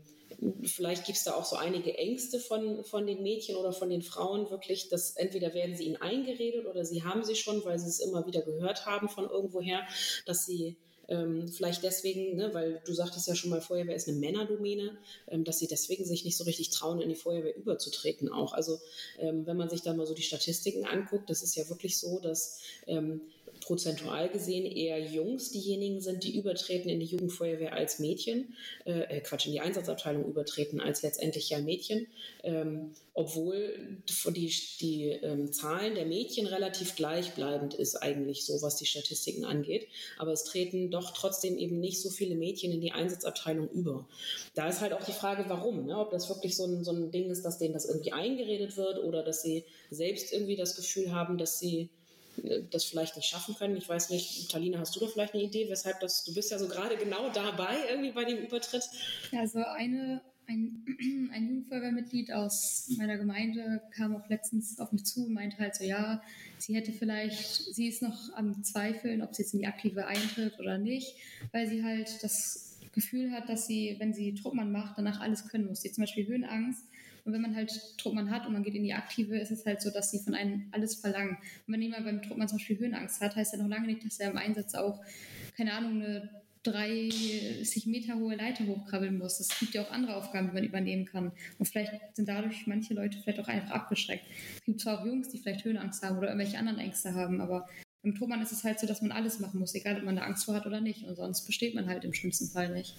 vielleicht gibt es da auch so einige Ängste von, von den Mädchen oder von den Frauen wirklich, dass entweder werden sie ihnen eingeredet oder sie haben sie schon, weil sie es immer wieder gehört haben von irgendwoher, dass sie ähm, vielleicht deswegen, ne, weil du sagtest ja schon mal, Feuerwehr ist eine Männerdomäne, ähm, dass sie deswegen sich nicht so richtig trauen, in die Feuerwehr überzutreten auch. Also ähm, wenn man sich da mal so die Statistiken anguckt, das ist ja wirklich so, dass ähm, prozentual gesehen eher Jungs diejenigen sind, die übertreten in die Jugendfeuerwehr als Mädchen, äh, äh, Quatsch, in die Einsatzabteilung übertreten als letztendlich ja Mädchen, ähm, obwohl die, die ähm, Zahlen der Mädchen relativ gleichbleibend ist eigentlich so, was die Statistiken angeht. Aber es treten doch trotzdem eben nicht so viele Mädchen in die Einsatzabteilung über. Da ist halt auch die Frage, warum. Ne? Ob das wirklich so ein, so ein Ding ist, dass denen das irgendwie eingeredet wird oder dass sie selbst irgendwie das Gefühl haben, dass sie das vielleicht nicht schaffen können. Ich weiß nicht, Talina, hast du da vielleicht eine Idee, weshalb das, du bist ja so gerade genau dabei, irgendwie bei dem Übertritt? Ja, also eine, ein, ein Jugendfeuerwehrmitglied aus meiner Gemeinde kam auch letztens auf mich zu und meinte halt so, ja, sie hätte vielleicht, sie ist noch am Zweifeln, ob sie jetzt in die Aktive eintritt oder nicht, weil sie halt das Gefühl hat, dass sie, wenn sie Truppmann macht, danach alles können muss. Sie zum Beispiel Höhenangst und wenn man halt Druckmann hat und man geht in die Aktive, ist es halt so, dass sie von einem alles verlangen. Und wenn jemand beim Druckmann zum Beispiel Höhenangst hat, heißt ja noch lange nicht, dass er im Einsatz auch, keine Ahnung, eine 30 Meter hohe Leiter hochkrabbeln muss. Es gibt ja auch andere Aufgaben, die man übernehmen kann. Und vielleicht sind dadurch manche Leute vielleicht auch einfach abgeschreckt. Es gibt zwar auch Jungs, die vielleicht Höhenangst haben oder irgendwelche anderen Ängste haben, aber im Turban ist es halt so, dass man alles machen muss, egal ob man da Angst vor hat oder nicht. Und sonst besteht man halt im schlimmsten Fall nicht.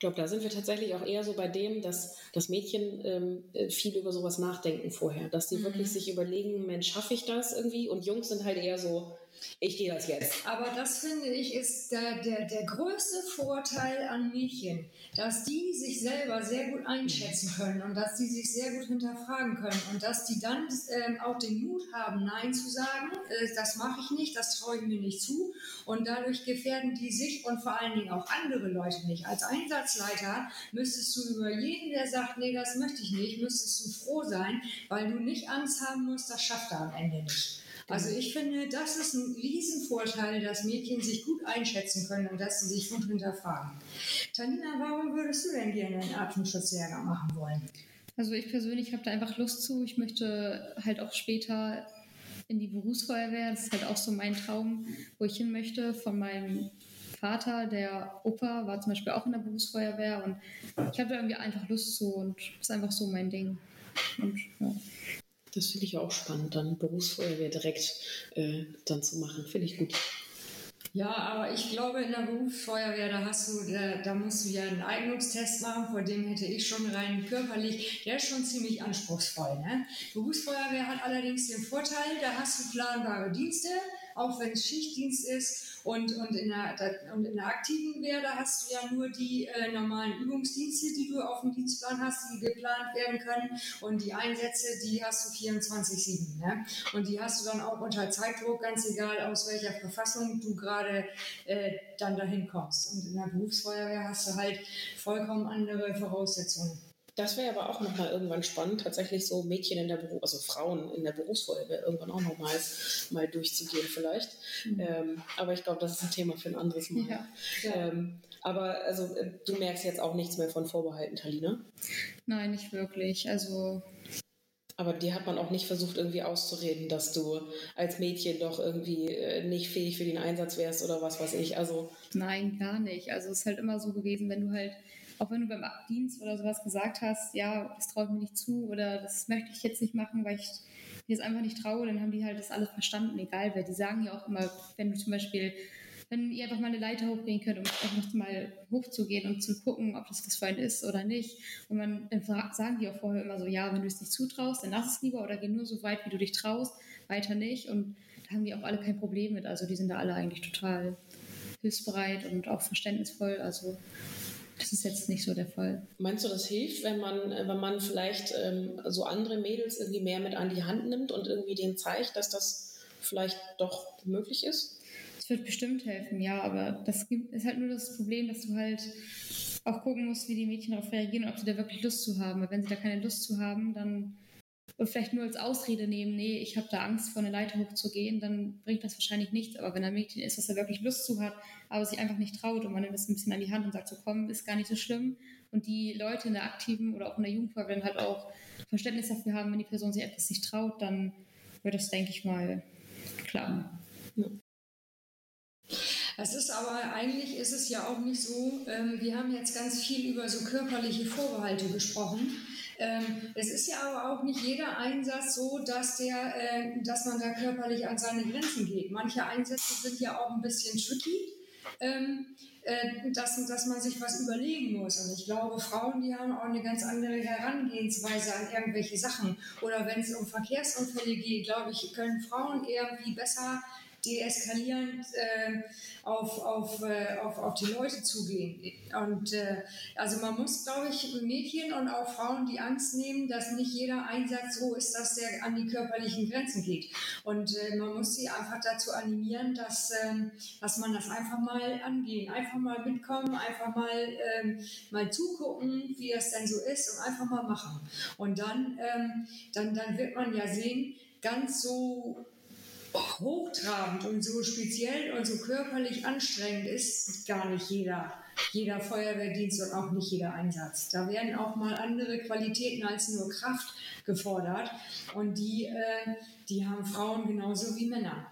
Ich glaube, da sind wir tatsächlich auch eher so bei dem, dass das Mädchen ähm, äh, viel über sowas nachdenken vorher, dass die mhm. wirklich sich überlegen, Mensch, schaffe ich das irgendwie? Und Jungs sind halt eher so, ich gehe das jetzt. Aber das finde ich ist der, der, der größte Vorteil an Mädchen, dass die sich selber sehr gut einschätzen können und dass die sich sehr gut hinterfragen können und dass die dann äh, auch den Mut haben, Nein zu sagen, äh, das mache ich nicht, das traue ich mir nicht zu und dadurch gefährden die sich und vor allen Dingen auch andere Leute nicht. Als Einsatzleiter müsstest du über jeden, der sagt, nee, das möchte ich nicht, müsstest du froh sein, weil du nicht Angst haben musst, das schafft er am Ende nicht. Also ich finde, das ist ein Riesenvorteil, dass Mädchen sich gut einschätzen können und dass sie sich gut hinterfragen. Tanina, warum würdest du denn gerne einen Atemschutzlehrgang machen wollen? Also ich persönlich habe da einfach Lust zu. Ich möchte halt auch später in die Berufsfeuerwehr. Das ist halt auch so mein Traum, wo ich hin möchte. Von meinem Vater, der Opa, war zum Beispiel auch in der Berufsfeuerwehr und ich habe da irgendwie einfach Lust zu und das ist einfach so mein Ding. Und, ja. Das finde ich auch spannend, dann Berufsfeuerwehr direkt äh, dann zu machen. Finde ich gut. Ja, aber ich glaube, in der Berufsfeuerwehr, da hast du, da, da musst du ja einen Eignungstest machen, vor dem hätte ich schon rein körperlich, der ist schon ziemlich anspruchsvoll. Ne? Berufsfeuerwehr hat allerdings den Vorteil, da hast du planbare Dienste, auch wenn es Schichtdienst ist. Und, und, in der, und in der aktiven Wehr, da hast du ja nur die äh, normalen Übungsdienste, die du auf dem Dienstplan hast, die geplant werden können. Und die Einsätze, die hast du 24-7. Ne? Und die hast du dann auch unter Zeitdruck, ganz egal aus welcher Verfassung du gerade äh, dann dahin kommst. Und in der Berufsfeuerwehr hast du halt vollkommen andere Voraussetzungen. Das wäre aber auch nochmal irgendwann spannend, tatsächlich so Mädchen in der Beruf, also Frauen in der Berufsfeuerwehr irgendwann auch nochmal mal durchzugehen vielleicht. Mhm. Ähm, aber ich glaube, das ist ein Thema für ein anderes Mal. Ja. Ähm, aber also äh, du merkst jetzt auch nichts mehr von Vorbehalten, Talina? Nein, nicht wirklich. Also aber dir hat man auch nicht versucht, irgendwie auszureden, dass du als Mädchen doch irgendwie äh, nicht fähig für den Einsatz wärst oder was weiß ich. Also Nein, gar nicht. Also es ist halt immer so gewesen, wenn du halt auch wenn du beim Dienst oder sowas gesagt hast, ja, das traue ich mir nicht zu oder das möchte ich jetzt nicht machen, weil ich mir es einfach nicht traue, dann haben die halt das alles verstanden, egal wer. Die sagen ja auch immer, wenn du zum Beispiel, wenn ihr einfach mal eine Leiter hochgehen könnt, um einfach mal hochzugehen und zu gucken, ob das was für einen ist oder nicht. Und man, dann sagen die auch vorher immer so, ja, wenn du es nicht zutraust, dann lass es lieber oder geh nur so weit, wie du dich traust, weiter nicht. Und da haben die auch alle kein Problem mit. Also die sind da alle eigentlich total hilfsbereit und auch verständnisvoll. Also das ist jetzt nicht so der Fall. Meinst du, das hilft, wenn man, wenn man vielleicht ähm, so andere Mädels irgendwie mehr mit an die Hand nimmt und irgendwie denen zeigt, dass das vielleicht doch möglich ist? Es wird bestimmt helfen, ja, aber das ist halt nur das Problem, dass du halt auch gucken musst, wie die Mädchen darauf reagieren und ob sie da wirklich Lust zu haben. Weil wenn sie da keine Lust zu haben, dann und vielleicht nur als Ausrede nehmen, nee, ich habe da Angst, vor eine Leiter hochzugehen, dann bringt das wahrscheinlich nichts. Aber wenn ein Mädchen ist, was er wirklich Lust zu hat, aber sich einfach nicht traut und man nimmt das ein bisschen an die Hand und sagt, so komm, ist gar nicht so schlimm. Und die Leute in der aktiven oder auch in der Jugendfeuerwehr halt auch Verständnis dafür haben, wenn die Person sich etwas nicht traut, dann wird das, denke ich mal, klappen. Ja. Es ist aber eigentlich ist es ja auch nicht so, ähm, wir haben jetzt ganz viel über so körperliche Vorbehalte gesprochen. Ähm, es ist ja aber auch nicht jeder Einsatz so, dass, der, äh, dass man da körperlich an seine Grenzen geht. Manche Einsätze sind ja auch ein bisschen tricky. Ähm, äh, dass, dass man sich was überlegen muss. Und ich glaube, Frauen, die haben auch eine ganz andere Herangehensweise an irgendwelche Sachen. Oder wenn es um Verkehrsunfälle geht, glaube ich, können Frauen irgendwie besser deeskalierend äh, auf, auf, äh, auf, auf die Leute zugehen. Und äh, also man muss, glaube ich, Mädchen und auch Frauen die Angst nehmen, dass nicht jeder Einsatz so ist, dass der an die körperlichen Grenzen geht. Und äh, man muss sie einfach dazu animieren, dass, ähm, dass man das einfach mal angehen, einfach mal mitkommen, einfach mal, ähm, mal zugucken, wie es denn so ist und einfach mal machen. Und dann, ähm, dann, dann wird man ja sehen, ganz so hochtrabend und so speziell und so körperlich anstrengend ist gar nicht jeder, jeder Feuerwehrdienst und auch nicht jeder Einsatz. Da werden auch mal andere Qualitäten als nur Kraft gefordert und die, äh, die haben Frauen genauso wie Männer.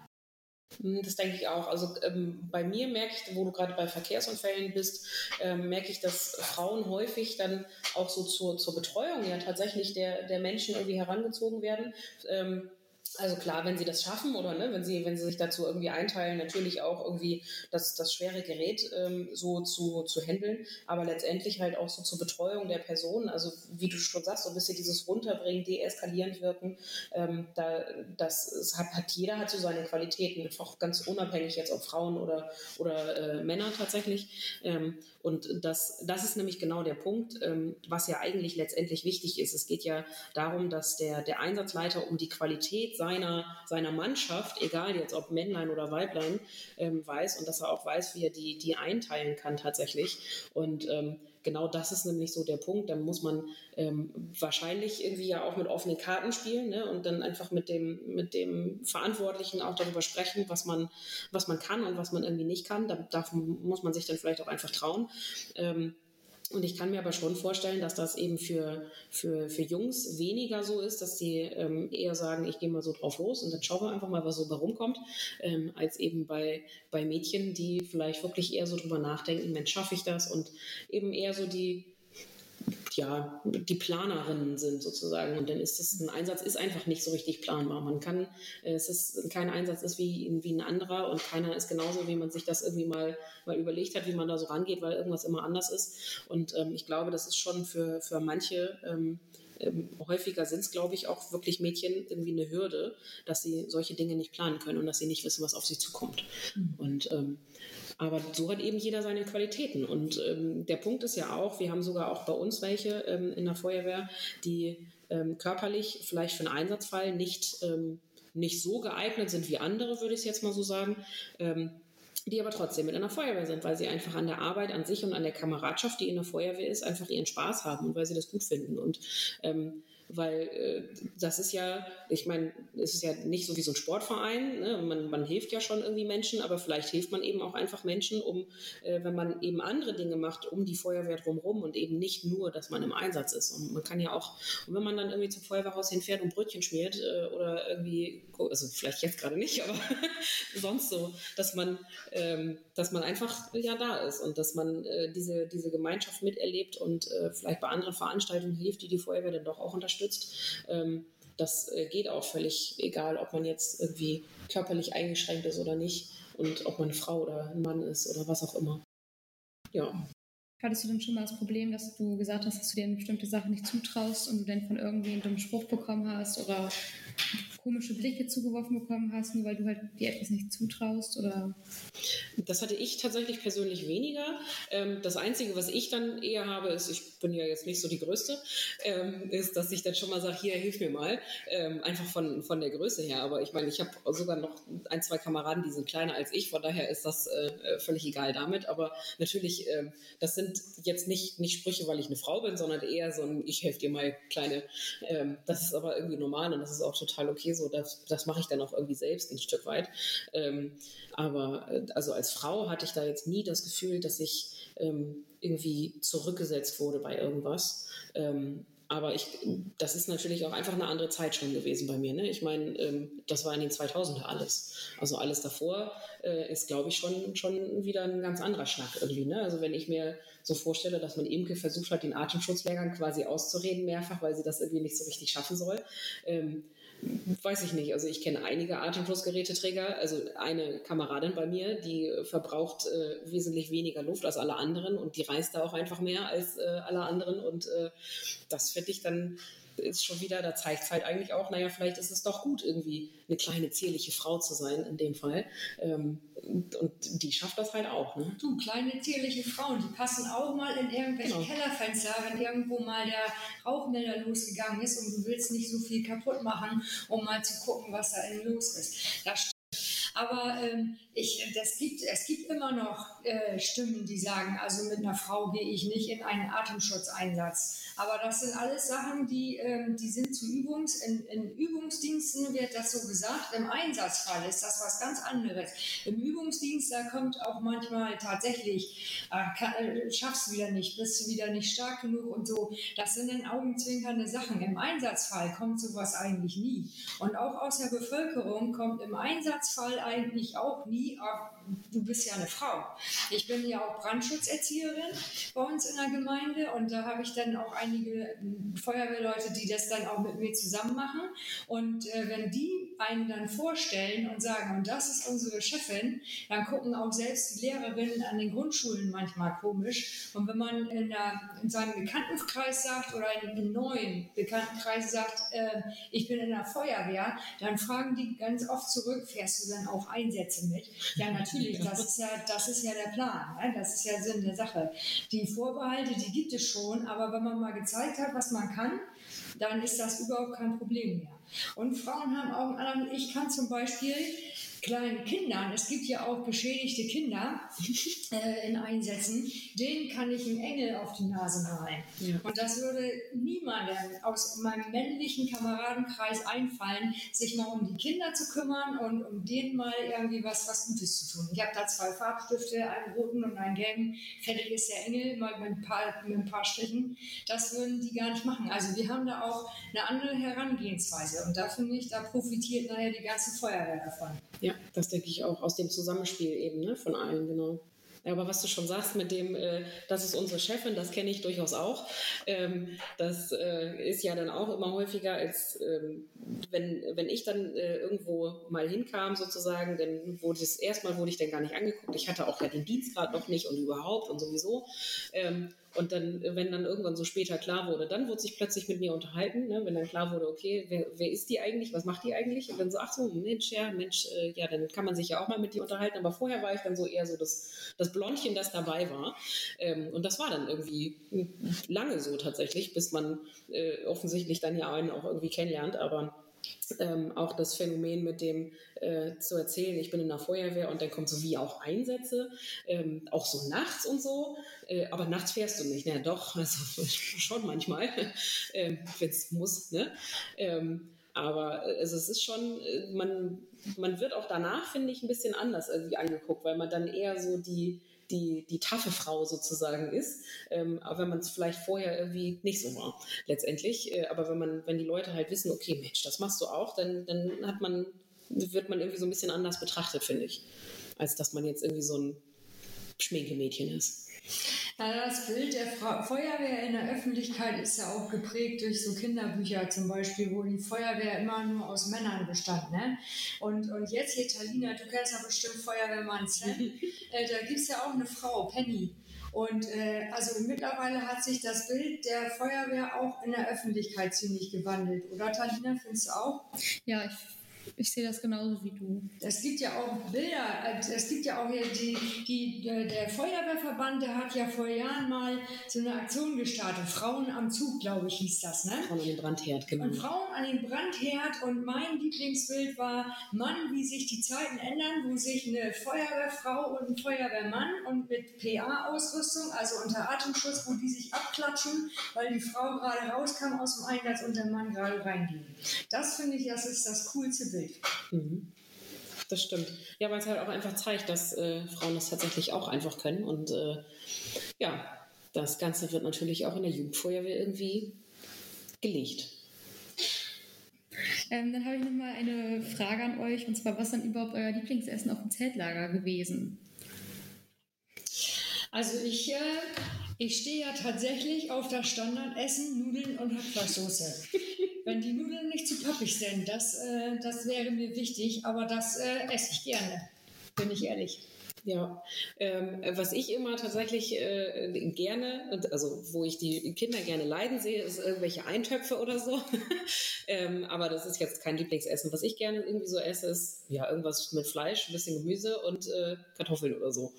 Hm, das denke ich auch. Also ähm, bei mir merke ich, wo du gerade bei Verkehrsunfällen bist, ähm, merke ich, dass Frauen häufig dann auch so zur, zur Betreuung ja tatsächlich der, der Menschen irgendwie herangezogen werden. Ähm, also klar, wenn sie das schaffen oder ne, wenn sie, wenn sie sich dazu irgendwie einteilen, natürlich auch irgendwie das, das schwere Gerät ähm, so zu, zu handeln, aber letztendlich halt auch so zur Betreuung der Person, also wie du schon sagst, so ein bisschen dieses Runterbringen, deeskalierend wirken, ähm, da, das hat, hat jeder hat so seine Qualitäten, auch ganz unabhängig jetzt ob Frauen oder, oder äh, Männer tatsächlich. Ähm, und das, das ist nämlich genau der Punkt, ähm, was ja eigentlich letztendlich wichtig ist. Es geht ja darum, dass der, der Einsatzleiter um die Qualität seiner, seiner Mannschaft, egal jetzt ob Männlein oder Weiblein, ähm, weiß und dass er auch weiß, wie er die, die einteilen kann tatsächlich. Und ähm, genau das ist nämlich so der Punkt. Dann muss man ähm, wahrscheinlich irgendwie ja auch mit offenen Karten spielen ne? und dann einfach mit dem, mit dem Verantwortlichen auch darüber sprechen, was man, was man kann und was man irgendwie nicht kann. Da, da muss man sich dann vielleicht auch einfach trauen. Ähm, und ich kann mir aber schon vorstellen, dass das eben für, für, für Jungs weniger so ist, dass die ähm, eher sagen, ich gehe mal so drauf los und dann schauen wir einfach mal, was so da rumkommt, ähm, als eben bei, bei Mädchen, die vielleicht wirklich eher so drüber nachdenken, Mensch, schaffe ich das? Und eben eher so die, ja, die Planerinnen sind sozusagen. Und dann ist das, ein Einsatz ist einfach nicht so richtig planbar. Man kann, äh, es ist, kein Einsatz ist wie, wie ein anderer und keiner ist genauso, wie man sich das irgendwie mal, mal überlegt hat, wie man da so rangeht, weil irgendwas immer anders ist. Und ähm, ich glaube, das ist schon für, für manche, ähm, ähm, häufiger sind es, glaube ich, auch wirklich Mädchen irgendwie eine Hürde, dass sie solche Dinge nicht planen können und dass sie nicht wissen, was auf sie zukommt. Mhm. Und ähm, aber so hat eben jeder seine Qualitäten. Und ähm, der Punkt ist ja auch, wir haben sogar auch bei uns welche ähm, in der Feuerwehr, die ähm, körperlich vielleicht für einen Einsatzfall nicht, ähm, nicht so geeignet sind wie andere, würde ich jetzt mal so sagen ähm, die aber trotzdem mit einer Feuerwehr sind, weil sie einfach an der Arbeit an sich und an der Kameradschaft, die in der Feuerwehr ist, einfach ihren Spaß haben und weil sie das gut finden. Und ähm, weil äh, das ist ja, ich meine, es ist ja nicht so wie so ein Sportverein, ne? man, man hilft ja schon irgendwie Menschen, aber vielleicht hilft man eben auch einfach Menschen, um, äh, wenn man eben andere Dinge macht, um die Feuerwehr drumherum und eben nicht nur, dass man im Einsatz ist. Und man kann ja auch, und wenn man dann irgendwie zum Feuerwehrhaus hinfährt und Brötchen schmiert äh, oder irgendwie, also vielleicht jetzt gerade nicht, aber sonst so, dass man, ähm, dass man einfach ja da ist und dass man äh, diese, diese Gemeinschaft miterlebt und äh, vielleicht bei anderen Veranstaltungen hilft, die die Feuerwehr dann doch auch unterstützt unterstützt. Ähm, das äh, geht auch völlig egal, ob man jetzt irgendwie körperlich eingeschränkt ist oder nicht und ob man eine Frau oder ein Mann ist oder was auch immer. Ja. Hattest du denn schon mal das Problem, dass du gesagt hast, dass du dir eine bestimmte Sache nicht zutraust und du dann von irgendwie einen dummen Spruch bekommen hast oder komische Blicke zugeworfen bekommen hast, nur weil du halt dir etwas nicht zutraust? Oder? Das hatte ich tatsächlich persönlich weniger. Ähm, das Einzige, was ich dann eher habe, ist, ich bin ja jetzt nicht so die Größte, ähm, ist, dass ich dann schon mal sage, hier, hilf mir mal. Ähm, einfach von, von der Größe her. Aber ich meine, ich habe sogar noch ein, zwei Kameraden, die sind kleiner als ich. Von daher ist das äh, völlig egal damit. Aber natürlich, das sind jetzt nicht, nicht Sprüche, weil ich eine Frau bin, sondern eher so ein, ich helfe dir mal, Kleine. das ist aber irgendwie normal und das ist auch total okay so, das, das mache ich dann auch irgendwie selbst ein Stück weit. Ähm, aber äh, also als Frau hatte ich da jetzt nie das Gefühl, dass ich ähm, irgendwie zurückgesetzt wurde bei irgendwas. Ähm, aber ich, das ist natürlich auch einfach eine andere Zeit schon gewesen bei mir. Ne? Ich meine, ähm, das war in den 2000er alles. Also alles davor äh, ist, glaube ich, schon, schon wieder ein ganz anderer Schnack irgendwie. Ne? Also wenn ich mir so vorstelle, dass man Imke versucht hat, den Atemschutzlehrgang quasi auszureden mehrfach, weil sie das irgendwie nicht so richtig schaffen soll. Ähm, weiß ich nicht. Also ich kenne einige Atemschutzgeräteträger. Also eine Kameradin bei mir, die verbraucht äh, wesentlich weniger Luft als alle anderen und die reist da auch einfach mehr als äh, alle anderen. Und äh, das finde ich dann ist schon wieder, da zeigt es halt eigentlich auch, naja, vielleicht ist es doch gut, irgendwie eine kleine, zierliche Frau zu sein in dem Fall. Ähm, und, die schafft das halt auch. Ne? Du, kleine, zierliche Frauen, die passen auch mal in irgendwelche genau. Kellerfenster, wenn irgendwo mal der Rauchmelder losgegangen ist und du willst nicht so viel kaputt machen, um mal zu gucken, was da los ist. Das aber ähm, ich, das gibt, es gibt immer noch äh, Stimmen, die sagen, also mit einer Frau gehe ich nicht in einen Atemschutzeinsatz. Aber das sind alles Sachen, die, ähm, die sind zu Übungs, in, in, Übungsdiensten wird das so gesagt. Im Einsatzfall ist das was ganz anderes. Im Übungsdienst, da kommt auch manchmal tatsächlich, äh, kann, äh, schaffst du wieder nicht, bist du wieder nicht stark genug und so. Das sind dann augenzwinkernde Sachen. Im Einsatzfall kommt sowas eigentlich nie. Und auch aus der Bevölkerung kommt im Einsatzfall eigentlich auch nie, ach, du bist ja eine Frau. Ich bin ja auch Brandschutzerzieherin bei uns in der Gemeinde und da habe ich dann auch einige hm, Feuerwehrleute, die das dann auch mit mir zusammen machen. Und äh, wenn die einen dann vorstellen und sagen, und das ist unsere Chefin, dann gucken auch selbst die Lehrerinnen an den Grundschulen manchmal komisch. Und wenn man in, der, in seinem Bekanntenkreis sagt oder in einem neuen Bekanntenkreis sagt, äh, ich bin in der Feuerwehr, dann fragen die ganz oft zurück, fährst du dann auch Einsätze mit? Ja, natürlich, das ist ja, das ist ja der Plan, ne? das ist ja Sinn der Sache. Die Vorbehalte, die gibt es schon, aber wenn man mal gezeigt hat, was man kann, dann ist das überhaupt kein Problem mehr. Und Frauen haben auch einen anderen, ich kann zum Beispiel kleinen Kindern, es gibt ja auch geschädigte Kinder äh, in Einsätzen, denen kann ich einen Engel auf die Nase malen. Ja. Und das würde niemandem aus meinem männlichen Kameradenkreis einfallen, sich mal um die Kinder zu kümmern und um denen mal irgendwie was, was Gutes zu tun. Ich habe da zwei Farbstifte, einen roten und einen gelben. Fertig ist der Engel, mal mit ein, paar, mit ein paar Strichen. Das würden die gar nicht machen. Also wir haben da auch eine andere Herangehensweise. Und da finde ich, da profitiert nachher die ganze Feuerwehr davon. Ja, das denke ich auch aus dem Zusammenspiel eben ne, von allen, genau. Aber was du schon sagst mit dem, äh, das ist unsere Chefin, das kenne ich durchaus auch. Ähm, das äh, ist ja dann auch immer häufiger, als ähm, wenn, wenn ich dann äh, irgendwo mal hinkam sozusagen, dann wurde es erstmal wurde ich dann gar nicht angeguckt. Ich hatte auch ja den Dienstgrad noch nicht und überhaupt und sowieso. Ähm, und dann, wenn dann irgendwann so später klar wurde, dann wurde sich plötzlich mit mir unterhalten, ne? wenn dann klar wurde, okay, wer, wer, ist die eigentlich, was macht die eigentlich? Und dann so, ach so, Mensch, ja, Mensch, äh, ja, dann kann man sich ja auch mal mit dir unterhalten. Aber vorher war ich dann so eher so das, das Blondchen, das dabei war. Ähm, und das war dann irgendwie lange so tatsächlich, bis man äh, offensichtlich dann ja einen auch irgendwie kennenlernt. Aber ähm, auch das Phänomen mit dem äh, zu erzählen, ich bin in der Feuerwehr und dann kommt so wie auch Einsätze, ähm, auch so nachts und so, äh, aber nachts fährst du nicht, na doch, also schon manchmal, äh, wenn es muss, ne? Ähm, aber also es ist schon, äh, man, man wird auch danach, finde ich, ein bisschen anders irgendwie angeguckt, weil man dann eher so die, die, die taffe Frau sozusagen ist, ähm, auch wenn man es vielleicht vorher irgendwie nicht so war, letztendlich. Äh, aber wenn man, wenn die Leute halt wissen, okay, Mensch, das machst du auch, dann, dann hat man, wird man irgendwie so ein bisschen anders betrachtet, finde ich, als dass man jetzt irgendwie so ein Schminkemädchen ist. Ja, das Bild der Fra Feuerwehr in der Öffentlichkeit ist ja auch geprägt durch so Kinderbücher zum Beispiel, wo die Feuerwehr immer nur aus Männern bestand. Ne? Und, und jetzt hier, Talina, du kennst ja bestimmt Feuerwehrmann Sam, äh, da gibt es ja auch eine Frau, Penny. Und äh, also mittlerweile hat sich das Bild der Feuerwehr auch in der Öffentlichkeit ziemlich gewandelt. Oder Talina, findest du auch? Ja, ich ich sehe das genauso wie du. Es gibt ja auch Bilder, äh, es gibt ja auch hier die, die, der Feuerwehrverband, der hat ja vor Jahren mal so eine Aktion gestartet. Frauen am Zug, glaube ich, hieß das, ne? Frauen an den Brandherd, genau. Und Frauen an den Brandherd und mein Lieblingsbild war Mann, wie sich die Zeiten ändern, wo sich eine Feuerwehrfrau und ein Feuerwehrmann und mit PA-Ausrüstung, also unter Atemschutz, wo die sich abklatschen, weil die Frau gerade rauskam aus dem Einsatz und der Mann gerade reinging. Das finde ich, das ist das coolste Bild. Bild. Mhm. Das stimmt. Ja, weil es halt auch einfach zeigt, dass äh, Frauen das tatsächlich auch einfach können. Und äh, ja, das Ganze wird natürlich auch in der Jugendfeuerwehr irgendwie gelegt. Ähm, dann habe ich nochmal eine Frage an euch, und zwar, was dann überhaupt euer Lieblingsessen auf dem Zeltlager gewesen? Also ich, äh, ich stehe ja tatsächlich auf das Standardessen, Nudeln und Hackfleischsoße. Wenn die Nudeln nicht zu pappig sind, das, äh, das wäre mir wichtig, aber das äh, esse ich gerne, bin ich ehrlich. Ja, ähm, was ich immer tatsächlich äh, gerne, also wo ich die Kinder gerne leiden sehe, ist irgendwelche Eintöpfe oder so. ähm, aber das ist jetzt kein Lieblingsessen. Was ich gerne irgendwie so esse, ist ja irgendwas mit Fleisch, ein bisschen Gemüse und äh, Kartoffeln oder so.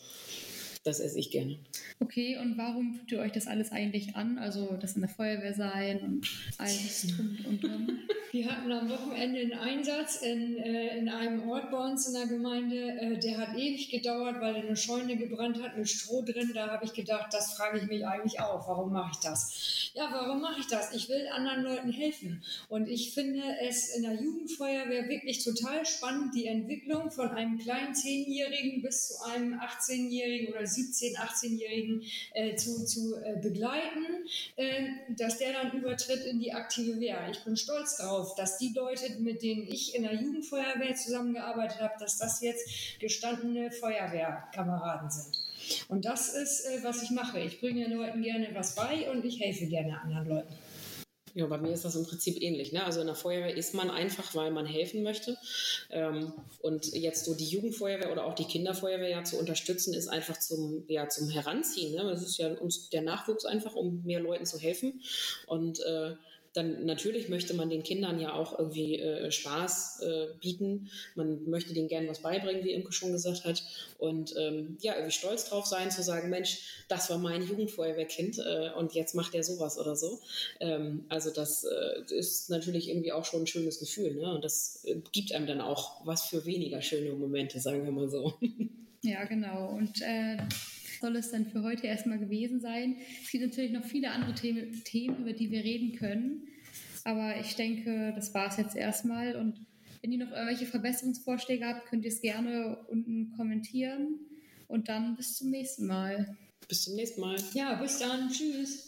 Das esse ich gerne. Okay, und warum tut ihr euch das alles eigentlich an? Also das in der Feuerwehr sein und alles drum und drum. Wir hatten am Wochenende einen Einsatz in, äh, in einem Ort bei uns in der Gemeinde. Äh, der hat ewig gedauert, weil eine Scheune gebrannt hat mit Stroh drin. Da habe ich gedacht, das frage ich mich eigentlich auch. Warum mache ich das? Ja, warum mache ich das? Ich will anderen Leuten helfen. Und ich finde es in der Jugendfeuerwehr wirklich total spannend, die Entwicklung von einem kleinen Zehnjährigen bis zu einem 18-Jährigen oder 17-, 18-Jährigen äh, zu, zu äh, begleiten, äh, dass der dann übertritt in die aktive Wehr. Ich bin stolz darauf, dass die Leute, mit denen ich in der Jugendfeuerwehr zusammengearbeitet habe, dass das jetzt gestandene Feuerwehrkameraden sind. Und das ist, äh, was ich mache. Ich bringe Leuten gerne was bei und ich helfe gerne anderen Leuten. Ja, bei mir ist das im Prinzip ähnlich. Ne? Also in der Feuerwehr ist man einfach, weil man helfen möchte. Ähm, und jetzt so die Jugendfeuerwehr oder auch die Kinderfeuerwehr ja zu unterstützen, ist einfach zum, ja, zum Heranziehen. Ne? Das ist ja uns der Nachwuchs einfach, um mehr Leuten zu helfen. Und äh, dann natürlich möchte man den Kindern ja auch irgendwie äh, Spaß äh, bieten. Man möchte denen gerne was beibringen, wie Imke schon gesagt hat. Und ähm, ja, irgendwie stolz drauf sein, zu sagen, Mensch, das war mein Jugendfeuerwehrkind äh, und jetzt macht er sowas oder so. Ähm, also das äh, ist natürlich irgendwie auch schon ein schönes Gefühl. Ne? Und das äh, gibt einem dann auch was für weniger schöne Momente, sagen wir mal so. Ja, genau. Und äh, soll es dann für heute erstmal gewesen sein. Es gibt natürlich noch viele andere Themen, Themen über die wir reden können. Aber ich denke, das war es jetzt erstmal. Und wenn ihr noch irgendwelche Verbesserungsvorschläge habt, könnt ihr es gerne unten kommentieren. Und dann bis zum nächsten Mal. Bis zum nächsten Mal. Ja, bis dann. Tschüss.